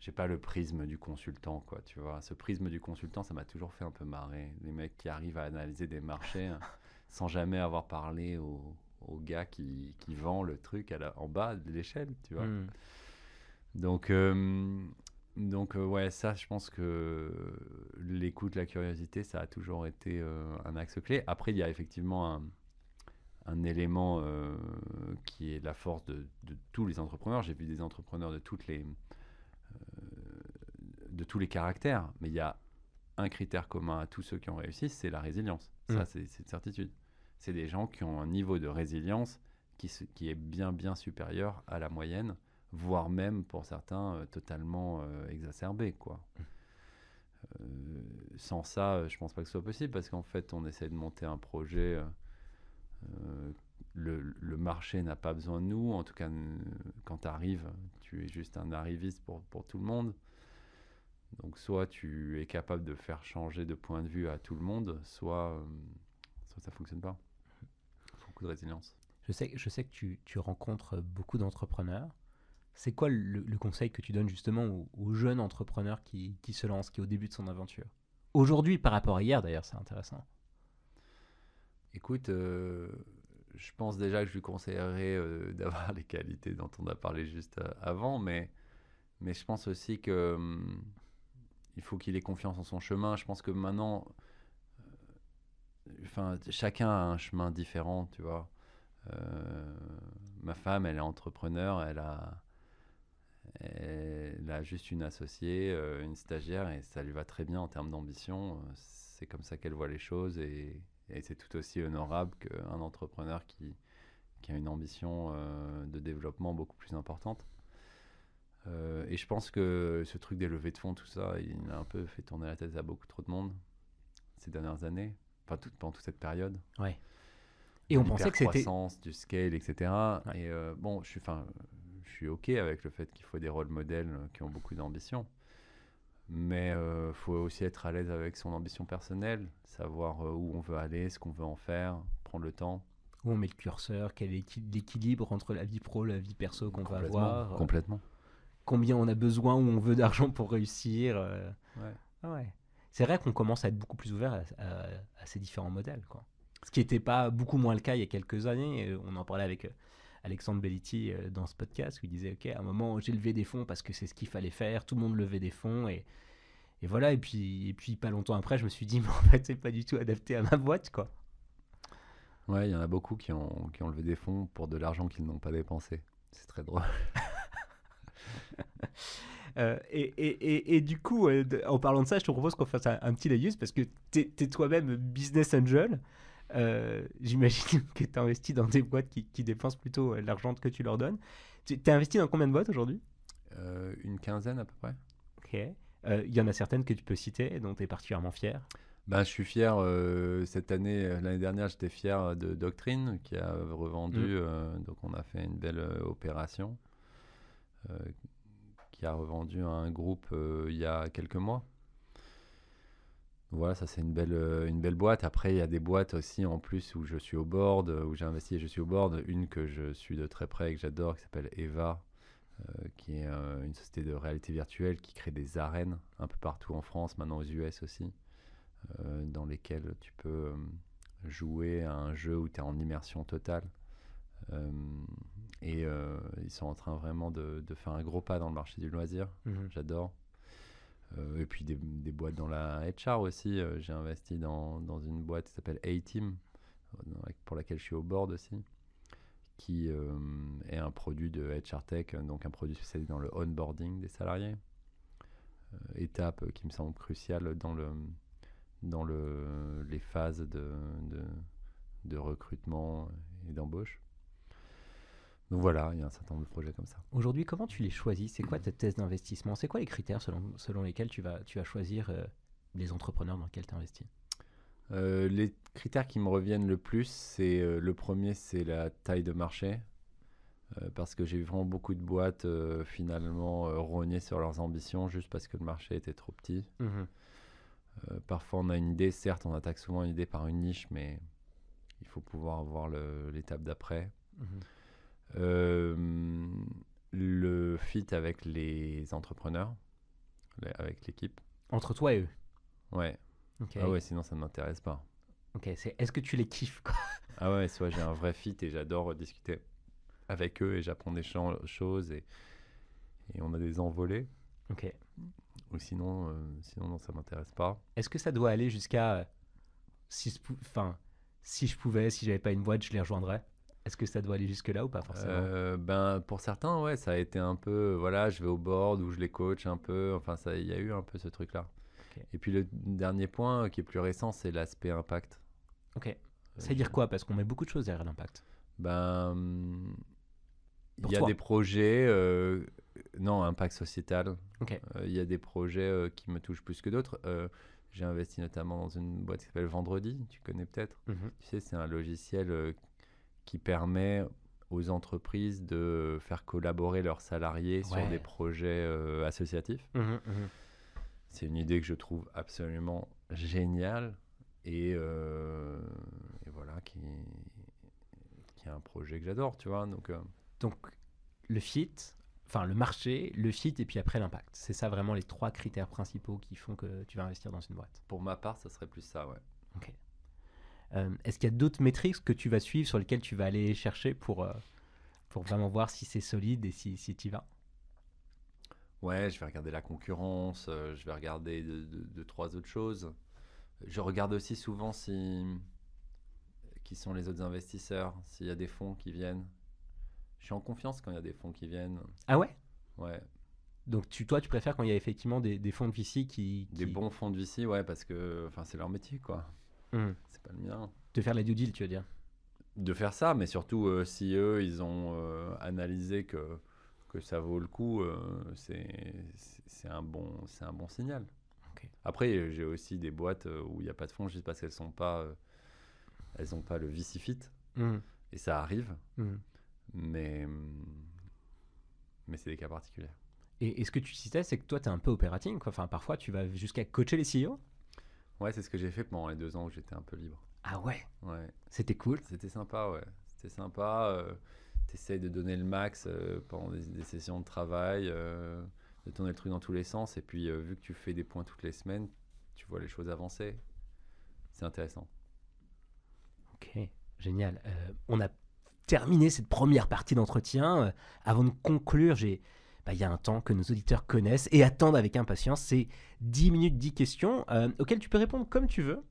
J'ai pas le prisme du consultant, quoi. Tu vois, ce prisme du consultant, ça m'a toujours fait un peu marrer. Les mecs qui arrivent à analyser des marchés hein, sans jamais avoir parlé au, au gars qui, qui vend le truc à la- en bas de l'échelle, tu vois. Hmm. Donc, euh, donc euh, ouais, ça, je pense que l'écoute, la curiosité, ça a toujours été euh, un axe clé. Après, il y a effectivement un, un élément euh, qui est la force de, de tous les entrepreneurs. J'ai vu des entrepreneurs de toutes les de tous les caractères, mais il y a un critère commun à tous ceux qui ont réussi, c'est la résilience. Ça, Mm. c'est une certitude. C'est des gens qui ont un niveau de résilience qui, qui est bien, bien supérieur à la moyenne, voire même pour certains euh, totalement euh, exacerbé. Quoi. Euh, sans ça, je pense pas que ce soit possible parce qu'en fait, on essaie de monter un projet. le, le marché n'a pas besoin de nous. En tout cas, quand tu arrives, tu es juste un arriviste pour, pour tout le monde. Donc, soit tu es capable de faire changer de point de vue à tout le monde, soit, euh, soit ça fonctionne pas. Beaucoup de résilience. Je sais, je sais que tu, tu rencontres beaucoup d'entrepreneurs. C'est quoi le, conseil que tu donnes justement aux, aux jeunes entrepreneurs qui, qui se lancent, qui est au début de son aventure? Aujourd'hui, par rapport à hier d'ailleurs, c'est intéressant. Écoute, euh, je pense déjà que je lui conseillerais euh, d'avoir les qualités dont on a parlé juste euh, avant, mais, mais je pense aussi que hum, il faut qu'il ait confiance en son chemin. Je pense que maintenant, chacun a un chemin différent, tu vois. Ma femme, elle est entrepreneur, elle a, elle a juste une associée, euh, une stagiaire, et ça lui va très bien en termes d'ambition. Euh, C'est comme ça qu'elle voit les choses, et, et c'est tout aussi honorable qu'un entrepreneur qui, qui a une ambition euh, de développement beaucoup plus importante. Euh, et je pense que ce truc des levées de fonds, tout ça, il a un peu fait tourner la tête à beaucoup trop de monde ces dernières années, enfin tout, pendant toute cette période. Ouais. Et on pensait que c'était. croissance, du scale, etc. Ouais. Et euh, bon, je suis, enfin, suis ok avec le fait qu'il faut des rôles modèles euh, qui ont beaucoup d'ambition, mais il faut aussi être à l'aise avec son ambition personnelle, savoir euh, où on veut aller, ce qu'on veut en faire, prendre le temps. Où on met le curseur, quel est l'équi- l'équilibre entre la vie pro, la vie perso qu'on va avoir, euh, Complètement. combien on a besoin, où on veut d'argent pour réussir. euh. Ouais. Ah ouais. C'est vrai qu'on commence à être beaucoup plus ouvert à, à- à ces différents modèles. Quoi. Ce qui n'était pas beaucoup moins le cas il y a quelques années. On en parlait avec, Alexandre Belliti euh, dans ce podcast où il disait Ok, à un moment, j'ai levé des fonds parce que c'est ce qu'il fallait faire, tout le monde levait des fonds. Et, et voilà, et puis, et puis pas longtemps après, je me suis dit Mais en fait, c'est pas du tout adapté à ma boîte, quoi. Ouais, il y en a beaucoup qui ont, qui ont levé des fonds pour de l'argent qu'ils n'ont pas dépensé. C'est très drôle. Euh, et, et, et, et, du coup, euh, de- en parlant de ça, je te propose qu'on fasse un, un petit laïus parce que tu es, toi-même business angel. Euh, J'imagine que tu investis dans des boîtes qui, qui dépensent plutôt euh, l'argent que tu leur donnes. Tu as investi dans combien de boîtes aujourd'hui? Euh, une quinzaine à peu près. Ok. Il y en a certaines que tu peux citer dont tu es particulièrement fier? Ben, je suis fier, euh, cette année, l'année dernière, j'étais fier de Doctrine qui a revendu, Mm. euh, donc on a fait une belle opération, euh, qui a revendu à un groupe il y a quelques mois. Voilà, ça c'est une belle, euh, une belle boîte. Après, il y a des boîtes aussi en plus où je suis au board, euh, où j'ai investi et je suis au board. Une que je suis de très près et que j'adore, qui s'appelle Eva, euh, qui est euh, une société de réalité virtuelle qui crée des arènes un peu partout en France, maintenant aux US aussi euh, dans lesquels tu peux jouer à un jeu où tu es en immersion totale. Et ils sont en train vraiment de, de faire un gros pas dans le marché du loisir. J'adore. Euh, et puis des, boîtes dans la HR aussi. Euh, J'ai investi dans, dans une boîte qui s'appelle A-Team, pour laquelle je suis au board aussi, qui euh, est un produit de HR Tech, donc un produit spécialisé dans le onboarding des salariés. Étape qui me semble cruciale dans, le, dans le, les phases de, de recrutement et d'embauche. Donc voilà, il y a un certain nombre de projets comme ça. Aujourd'hui, comment tu les choisis? C'est quoi ta thèse d'investissement? C'est quoi les critères selon, selon lesquels tu vas, tu vas choisir euh, les entrepreneurs dans lesquels tu investis? Euh, les critères qui me reviennent le plus, c'est euh, le premier, c'est la taille de marché. Euh, parce que j'ai vu vraiment beaucoup de boîtes euh, finalement euh, rogner sur leurs ambitions juste parce que le marché était trop petit. Euh, parfois, on a une idée, certes, on attaque souvent une idée par une niche, mais il faut pouvoir voir le- l'étape d'après. Euh, le fit avec les entrepreneurs, avec l'équipe. Entre toi et eux Ouais. Ah ouais, sinon ça ne m'intéresse pas. Ok, c'est est-ce que tu les kiffes quoi? Ah ouais, soit j'ai un vrai fit et j'adore discuter avec eux et j'apprends des choses et, et on a des envolées. Ok. Ou sinon, euh, sinon non, ça m'intéresse pas. Est-ce que ça doit aller jusqu'à euh, si, je pou- enfin, si je pouvais, si j'avais pas une boîte, je les rejoindrais? Est-ce que ça doit aller jusque là ou pas forcément Euh, ben, pour certains, ouais, ça a été un peu, voilà, je vais au board ou je les coach un peu. Enfin, ça, il y a eu un peu ce truc-là. Et puis le dernier point euh, qui est plus récent, c'est l'aspect impact. Ok. Euh, Ça veut dire quoi? Parce qu'on met beaucoup de choses derrière l'impact. Ben, il y a toi. des projets, euh, non, impact sociétal. Ok. Il y a des projets qui me touchent plus que d'autres. J'ai investi notamment dans une boîte qui s'appelle Vendredi, tu connais peut-être. Tu sais, c'est un logiciel qui permet aux entreprises de faire collaborer leurs salariés sur des projets euh, associatifs. C'est une idée que je trouve absolument géniale et, euh, et voilà, qui, qui est un projet que j'adore, tu vois. Donc, euh, Donc le fit, enfin le marché, le fit et puis après l'impact. C'est ça vraiment les trois critères principaux qui font que tu vas investir dans une boîte. pour ma part, ça serait plus ça, ouais. Euh, Est-ce qu'il y a d'autres métriques que tu vas suivre sur lesquelles tu vas aller chercher pour, euh, pour vraiment voir si c'est solide et si, si tu y vas? Ouais, je vais regarder la concurrence, euh, je vais regarder deux, deux- deux, trois autres choses. Je regarde aussi souvent si qui sont les autres investisseurs, s'il y a des fonds qui viennent. Je suis en confiance quand il y a des fonds qui viennent. Ah ouais? Ouais, Donc tu, toi, tu préfères quand il y a effectivement des, des fonds de VC qui, des bons fonds de VC, ouais, parce que enfin c'est leur métier quoi. Mhm. C'est pas le mien. de faire la due deal, tu veux dire De faire ça, mais surtout euh, si eux ils ont euh, analysé que que ça vaut le coup, euh, c'est un bon c'est un bon signal. Après, j'ai aussi des boîtes où il n'y a pas de fonds juste parce qu'elles sont pas, euh, elles ont pas le VC fit Mhm. et ça arrive, Mhm. mais mais c'est des cas particuliers. Et, et ce que tu citais, c'est que toi, tu es un peu opérating. Quoi. Enfin, parfois, tu vas jusqu'à coacher les CEO. Ouais, c'est ce que j'ai fait pendant les deux ans où j'étais un peu libre. Ah ouais? Ouais, C'était cool? c'était sympa, ouais, c'était sympa. Euh, T'essayes de donner le max euh, pendant des, des sessions de travail, euh, de tourner le truc dans tous les sens, et puis euh, vu que tu fais des points toutes les semaines, tu vois les choses avancer. C'est intéressant. Ok, génial. On a terminer cette première partie d'entretien, avant de conclure, j'ai, bah, il y a un temps que nos auditeurs connaissent et attendent avec impatience. C'est 10 minutes, 10 questions euh, auxquelles tu peux répondre comme tu veux,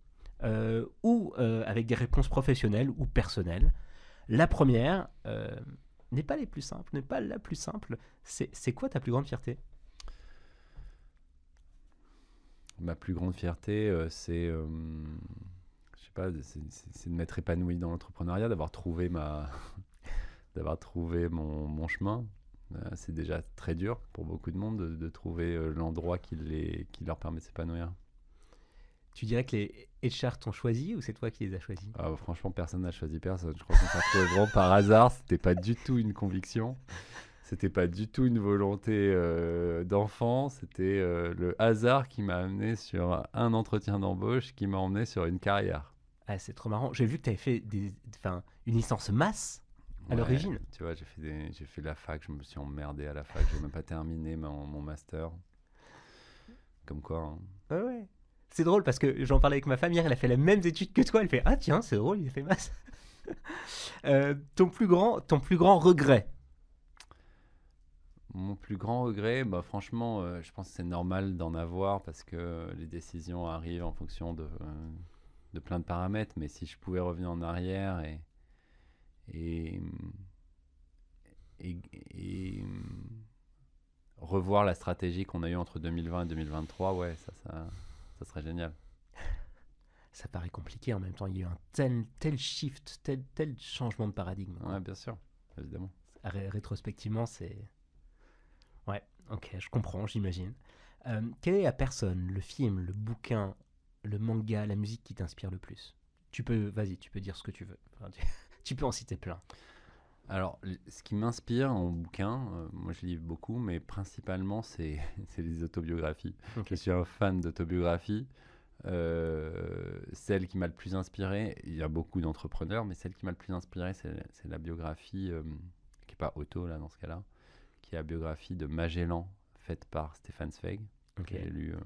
euh, ou euh, avec des réponses professionnelles ou personnelles. La première n'est pas les plus simples, n'est pas la plus simple. C'est quoi ta plus grande fierté? Ma plus grande fierté, c'est, de m'être épanoui dans l'entrepreneuriat, d'avoir trouvé mon chemin. Euh, c'est déjà très dur pour beaucoup de monde de, de trouver euh, l'endroit qui, les, qui leur permet de s'épanouir. Tu dirais que les HR t'ont choisi ou c'est toi qui les as choisis? Ah, franchement, personne n'a choisi personne. Je crois qu'on s'est retrouvé vraiment par hasard. C'était pas du tout une conviction. C'était pas du tout une volonté euh, d'enfant. C'était euh, le hasard qui m'a amené sur un entretien d'embauche qui m'a emmené sur une carrière. Ah, c'est trop marrant. J'ai vu que tu avais fait des, une licence masse. À l'origine. Tu vois, j'ai fait, des- j'ai fait la fac. Je me suis emmerdé à la fac. J'ai même pas terminé mon, mon master. Comme quoi. hein. Ouais, ouais. C'est drôle parce que j'en parlais avec ma femme hier, elle a fait la même étude que toi. Elle fait Ah, tiens, c'est drôle, il a fait masse. Euh, ton, plus grand, ton plus grand regret? Mon plus grand regret, bah, franchement, euh, je pense que c'est normal d'en avoir parce que les décisions arrivent en fonction de, euh, de plein de paramètres. Mais si je pouvais revenir en arrière et, et, et, et, revoir la stratégie qu'on a eue entre 2020 et 2023, ouais, ça, ça, ça serait génial. Ça paraît compliqué en même temps. Il y a eu un tel, tel shift, tel, tel changement de paradigme. quoi. Ouais, bien sûr, évidemment. Ré- rétrospectivement, c'est. Ouais, ok, je comprends, j'imagine. Euh, quelle est la personne, le film, le bouquin, le manga, la musique qui t'inspire le plus? Tu peux, vas-y, tu peux dire ce que tu veux. Enfin, tu, tu peux en citer plein. Alors, ce qui m'inspire en bouquin, euh, moi je lis beaucoup, mais principalement c'est les autobiographies. Je suis un fan d'autobiographies. Euh, celle qui m'a le plus inspiré, il y a beaucoup d'entrepreneurs, mais celle qui m'a le plus inspiré, c'est la biographie, euh, qui n'est pas auto là dans ce cas-là, qui est la biographie de Magellan, faite par Stéphane Zweig, Ok. que j'ai lu euh,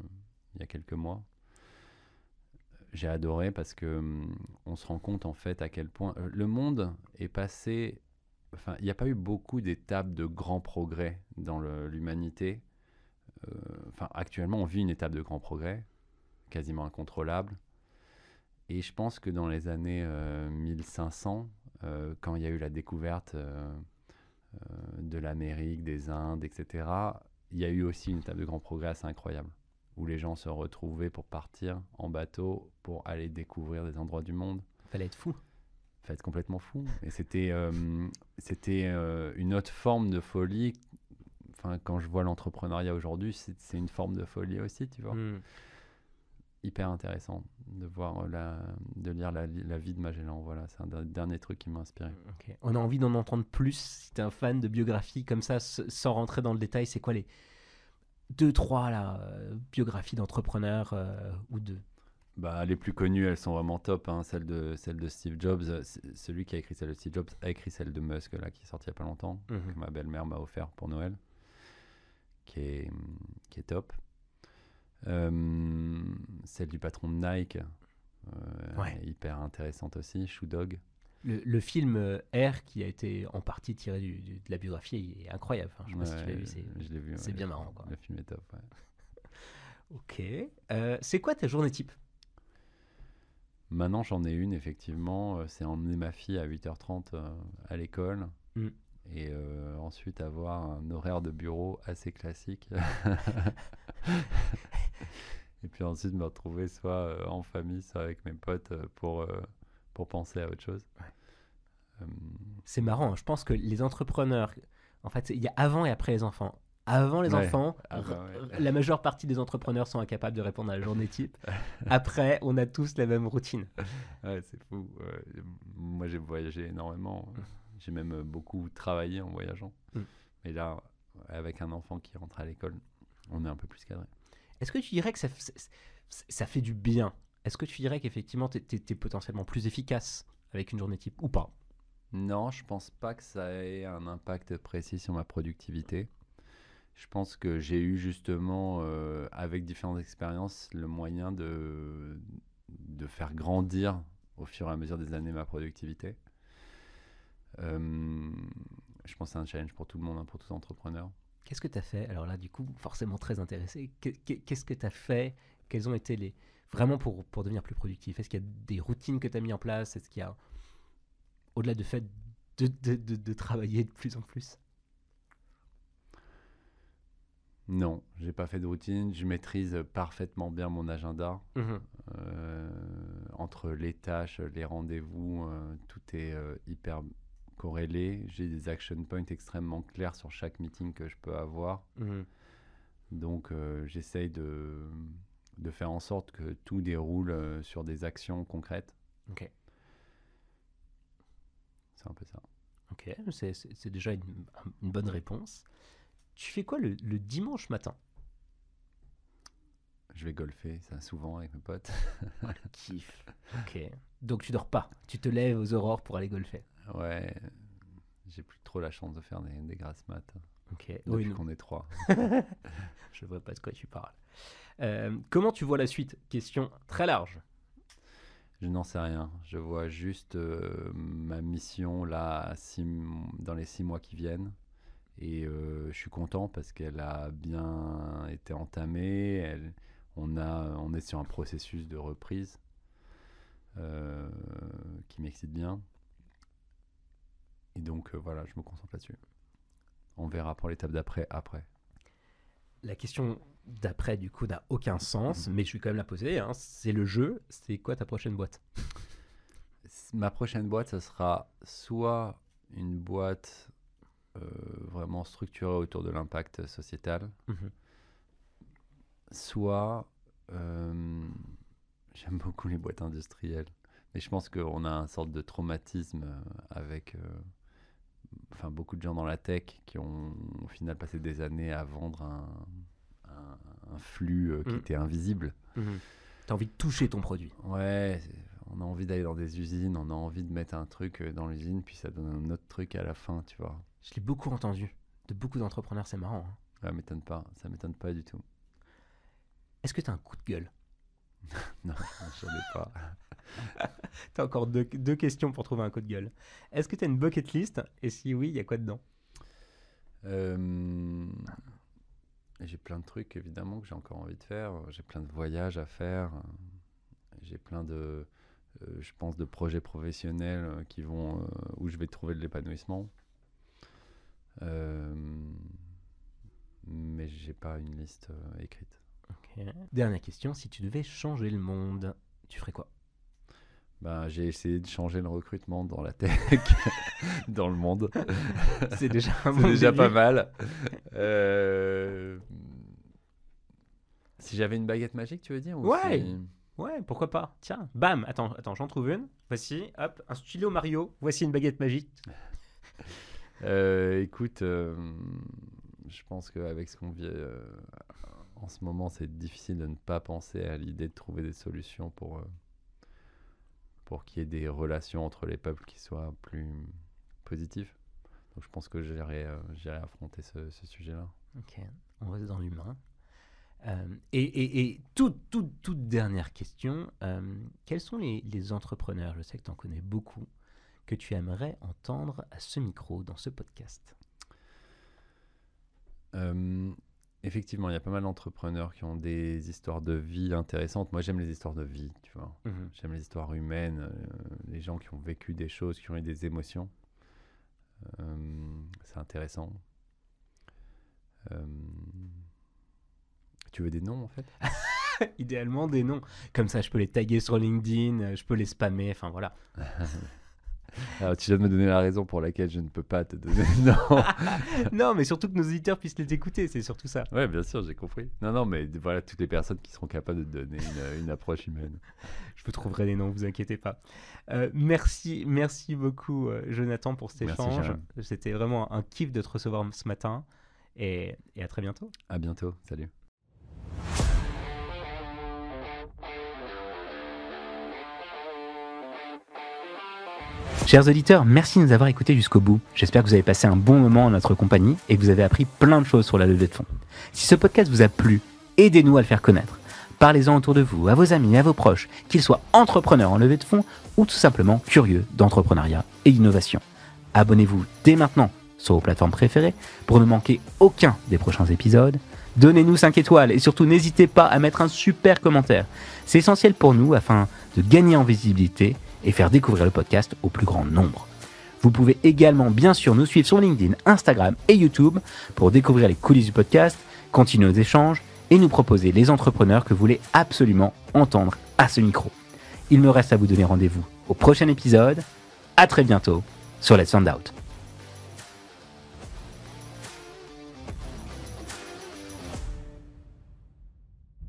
il y a quelques mois. J'ai adoré parce que hum, on se rend compte en fait à quel point euh, le monde est passé. Enfin, il n'y a pas eu beaucoup d'étapes de grands progrès dans l'humanité. Euh, Enfin, actuellement, on vit une étape de grand progrès, quasiment incontrôlable. Et je pense que dans les années euh, 1500, euh, quand il y a eu la découverte de l'Amérique, des Indes, etc., il y a eu aussi une étape de grand progrès assez incroyable, où les gens se retrouvaient pour partir en bateau, pour aller découvrir des endroits du monde. Fallait être fou. Fallait être complètement fou. Et c'était euh, c'était euh, une autre forme de folie. Enfin, quand je vois l'entrepreneuriat aujourd'hui, c'est une forme de folie aussi, tu vois. Hmm. Hyper intéressant de voir la, de lire la, la vie de Magellan. Voilà, c'est un der- dernier truc qui m'a inspiré. On a envie d'en entendre plus. Si t'es un fan de biographie comme ça, sans rentrer dans le détail, c'est quoi les deux, trois là, euh, biographies d'entrepreneurs euh, ou de. Bah, les plus connues, elles sont vraiment top. hein. Celle, de, celle de Steve Jobs, euh, celui qui a écrit celle de Steve Jobs a écrit celle de Musk, là, qui est sortie il n'y a pas longtemps, que ma belle-mère m'a offert pour Noël, qui est, qui est top. Euh, celle du patron de Nike, euh, Ouais. hyper intéressante aussi, Shoe Dog. Le, le film euh, R, qui a été en partie tiré du- du- de la biographie, est incroyable. Enfin, je sais pas si tu l'as Ouais, vu. C'est... je l'ai vu. c'est ouais. bien marrant, quoi. Le film est top. ouais. Ok. Euh, c'est quoi ta journée type? Maintenant, j'en ai une, effectivement. euh, C'est emmener ma fille à 8h30 euh, à l'école. Mm. Et euh, ensuite avoir un horaire de bureau assez classique. et puis ensuite me retrouver soit en famille, soit avec mes potes pour, pour penser à autre chose. Euh, C'est marrant. hein. Je pense que les entrepreneurs, en fait, il y a avant et après les enfants. Avant les Ouais. enfants, Ah bah ouais. la majeure partie des entrepreneurs sont incapables de répondre à la journée type. Après, on a tous la même routine. ouais, c'est fou. Moi, j'ai voyagé énormément. J'ai même beaucoup travaillé en voyageant. Mm. Mais là, avec un enfant qui rentre à l'école, on est un peu plus cadré. Est-ce que tu dirais que ça fait du bien Est-ce que tu dirais qu'effectivement, tu es, potentiellement plus efficace avec une journée type ou pas? Non, je pense pas que ça ait un impact précis sur ma productivité. Je pense que j'ai eu justement, euh, avec différentes expériences, le moyen de, de faire grandir au fur et à mesure des années ma productivité. Euh, je pense que c'est un challenge pour tout le monde, hein, pour tous les entrepreneurs. Qu'est-ce que tu as fait? Alors là, du coup, forcément très intéressé. Qu'est- qu'est- Qu'est-ce que tu as fait? Quelles ont été les. Vraiment pour, pour devenir plus productif Est-ce qu'il y a des routines que tu as mis en place? Est-ce qu'il y a. Au-delà du fait de, de, travailler de plus en plus? Non, j'ai pas fait de routine. Je maîtrise parfaitement bien mon agenda. Euh, entre les tâches, les rendez-vous, euh, tout est euh, hyper corrélé. J'ai des action points extrêmement clairs sur chaque meeting que je peux avoir. Mhm. Donc j'essaye de, de faire en sorte que tout déroule euh, sur des actions concrètes. Ok. C'est un peu ça. Ok, c'est- déjà une, une bonne réponse. Tu fais quoi le, le dimanche matin? Je vais golfer, ça souvent avec mes potes. Kiff. Ok. Donc tu dors pas. Tu te lèves aux aurores pour aller golfer. Ouais, j'ai plus trop la chance de faire des, des grasses maths Ok. depuis Oui, qu'on est trois. je vois pas de quoi tu parles. Euh, comment tu vois la suite? Question très large. Je n'en sais rien. Je vois juste euh, ma mission là six dans les six mois qui viennent. Et euh, je suis content parce qu'elle a bien été entamée. Elle- on, a, on est sur un processus de reprise qui m'excite bien. Et donc voilà, je me concentre là-dessus. On verra pour l'étape d'après, après. La question d'après, du coup, n'a aucun sens, mais je vais quand même la poser. hein. C'est le jeu. C'est quoi ta prochaine boîte? Ma prochaine boîte, ça sera soit une boîte euh, vraiment structurée autour de l'impact sociétal, Mhm. soit euh, j'aime beaucoup les boîtes industrielles. Mais je pense qu'on a un sorte de traumatisme avec euh, enfin, beaucoup de gens dans la tech qui ont au final passé des années à vendre un, un- flux euh, qui Mhm. était invisible. T'as envie de toucher ton produit. Ouais, on a envie d'aller dans des usines, on a envie de mettre un truc euh, dans l'usine, puis ça donne un autre truc à la fin, tu vois. Je l'ai beaucoup entendu. De beaucoup d'entrepreneurs, c'est marrant. hein. Ça m'étonne pas, ça m'étonne pas du tout. Est-ce que t'as un coup de gueule? Non, j'en ai pas. T'as encore deux, deux questions pour trouver un coup de gueule. Est-ce que t'as une bucket list? Et si oui, il y a quoi dedans? Euh, j'ai plein de trucs évidemment que j'ai encore envie de faire. J'ai plein de voyages à faire. J'ai plein de, euh, je pense, de projets professionnels euh, qui vont euh, où je vais trouver de l'épanouissement. Euh, mais j'ai pas une liste écrite. Dernière question, si tu devais changer le monde, tu ferais quoi? Ben, j'ai essayé de changer le recrutement dans la tech, dans le monde. C'est déjà C'est pas mal. Euh, Si j'avais une baguette magique, tu veux dire ou Ouais. si- Ouais, pourquoi pas Tiens, bam Attends, attends, j'en trouve une. Voici, hop, un stylo Mario. Voici une baguette magique. Euh, écoute, euh, je pense qu'avec ce qu'on vit en ce moment, c'est difficile de ne pas penser à l'idée de trouver des solutions pour, pour qu'il y ait des relations entre les peuples qui soient plus positives. Donc je pense que j'irai euh, affronter ce, ce sujet-là. Ok, on reste dans l'humain. Euh, et, et- et toute, toute, toute dernière question, euh, quels sont les, les entrepreneurs, je sais que tu en connais beaucoup, que tu aimerais entendre à ce micro, dans ce podcast? Euh, effectivement, il y a pas mal d'entrepreneurs qui ont des histoires de vie intéressantes. Moi, j'aime les histoires de vie, tu vois. J'aime les histoires humaines, euh, les gens qui ont vécu des choses, qui ont eu des émotions. Euh, c'est intéressant. Euh, tu veux des noms en fait? Idéalement des noms. Comme ça, je peux les taguer sur LinkedIn, je peux les spammer, enfin voilà. Alors, tu viens de me donner la raison pour laquelle je ne peux pas te donner nom. non, mais surtout que nos auditeurs puissent les écouter, c'est surtout ça. ouais, bien sûr, j'ai compris. Non, non, mais voilà, toutes les personnes qui seront capables de donner une, une approche humaine. Je vous trouverai des noms, vous inquiétez pas. Euh, merci, merci beaucoup, euh, Jonathan, pour cet échange. C'était vraiment un kiff de te recevoir ce matin. Et, et à très bientôt. À bientôt, salut. Chers auditeurs, merci de nous avoir écoutés jusqu'au bout. J'espère que vous avez passé un bon moment en notre compagnie et que vous avez appris plein de choses sur la levée de fonds. Si ce podcast vous a plu, aidez-nous à le faire connaître. Parlez-en autour de vous, à vos amis, à vos proches, qu'ils soient entrepreneurs en levée de fonds ou tout simplement curieux d'entrepreneuriat et d'innovation. Abonnez-vous dès maintenant sur vos plateformes préférées pour ne manquer aucun des prochains épisodes. Donnez-nous 5 étoiles et surtout n'hésitez pas à mettre un super commentaire. C'est essentiel pour nous afin de gagner en visibilité et faire découvrir le podcast au plus grand nombre. Vous pouvez également bien sûr nous suivre sur LinkedIn, Instagram et YouTube pour découvrir les coulisses du podcast, continuer nos échanges et nous proposer les entrepreneurs que vous voulez absolument entendre à ce micro. Il me reste à vous donner rendez-vous au prochain épisode. À très bientôt sur Let's Find Out.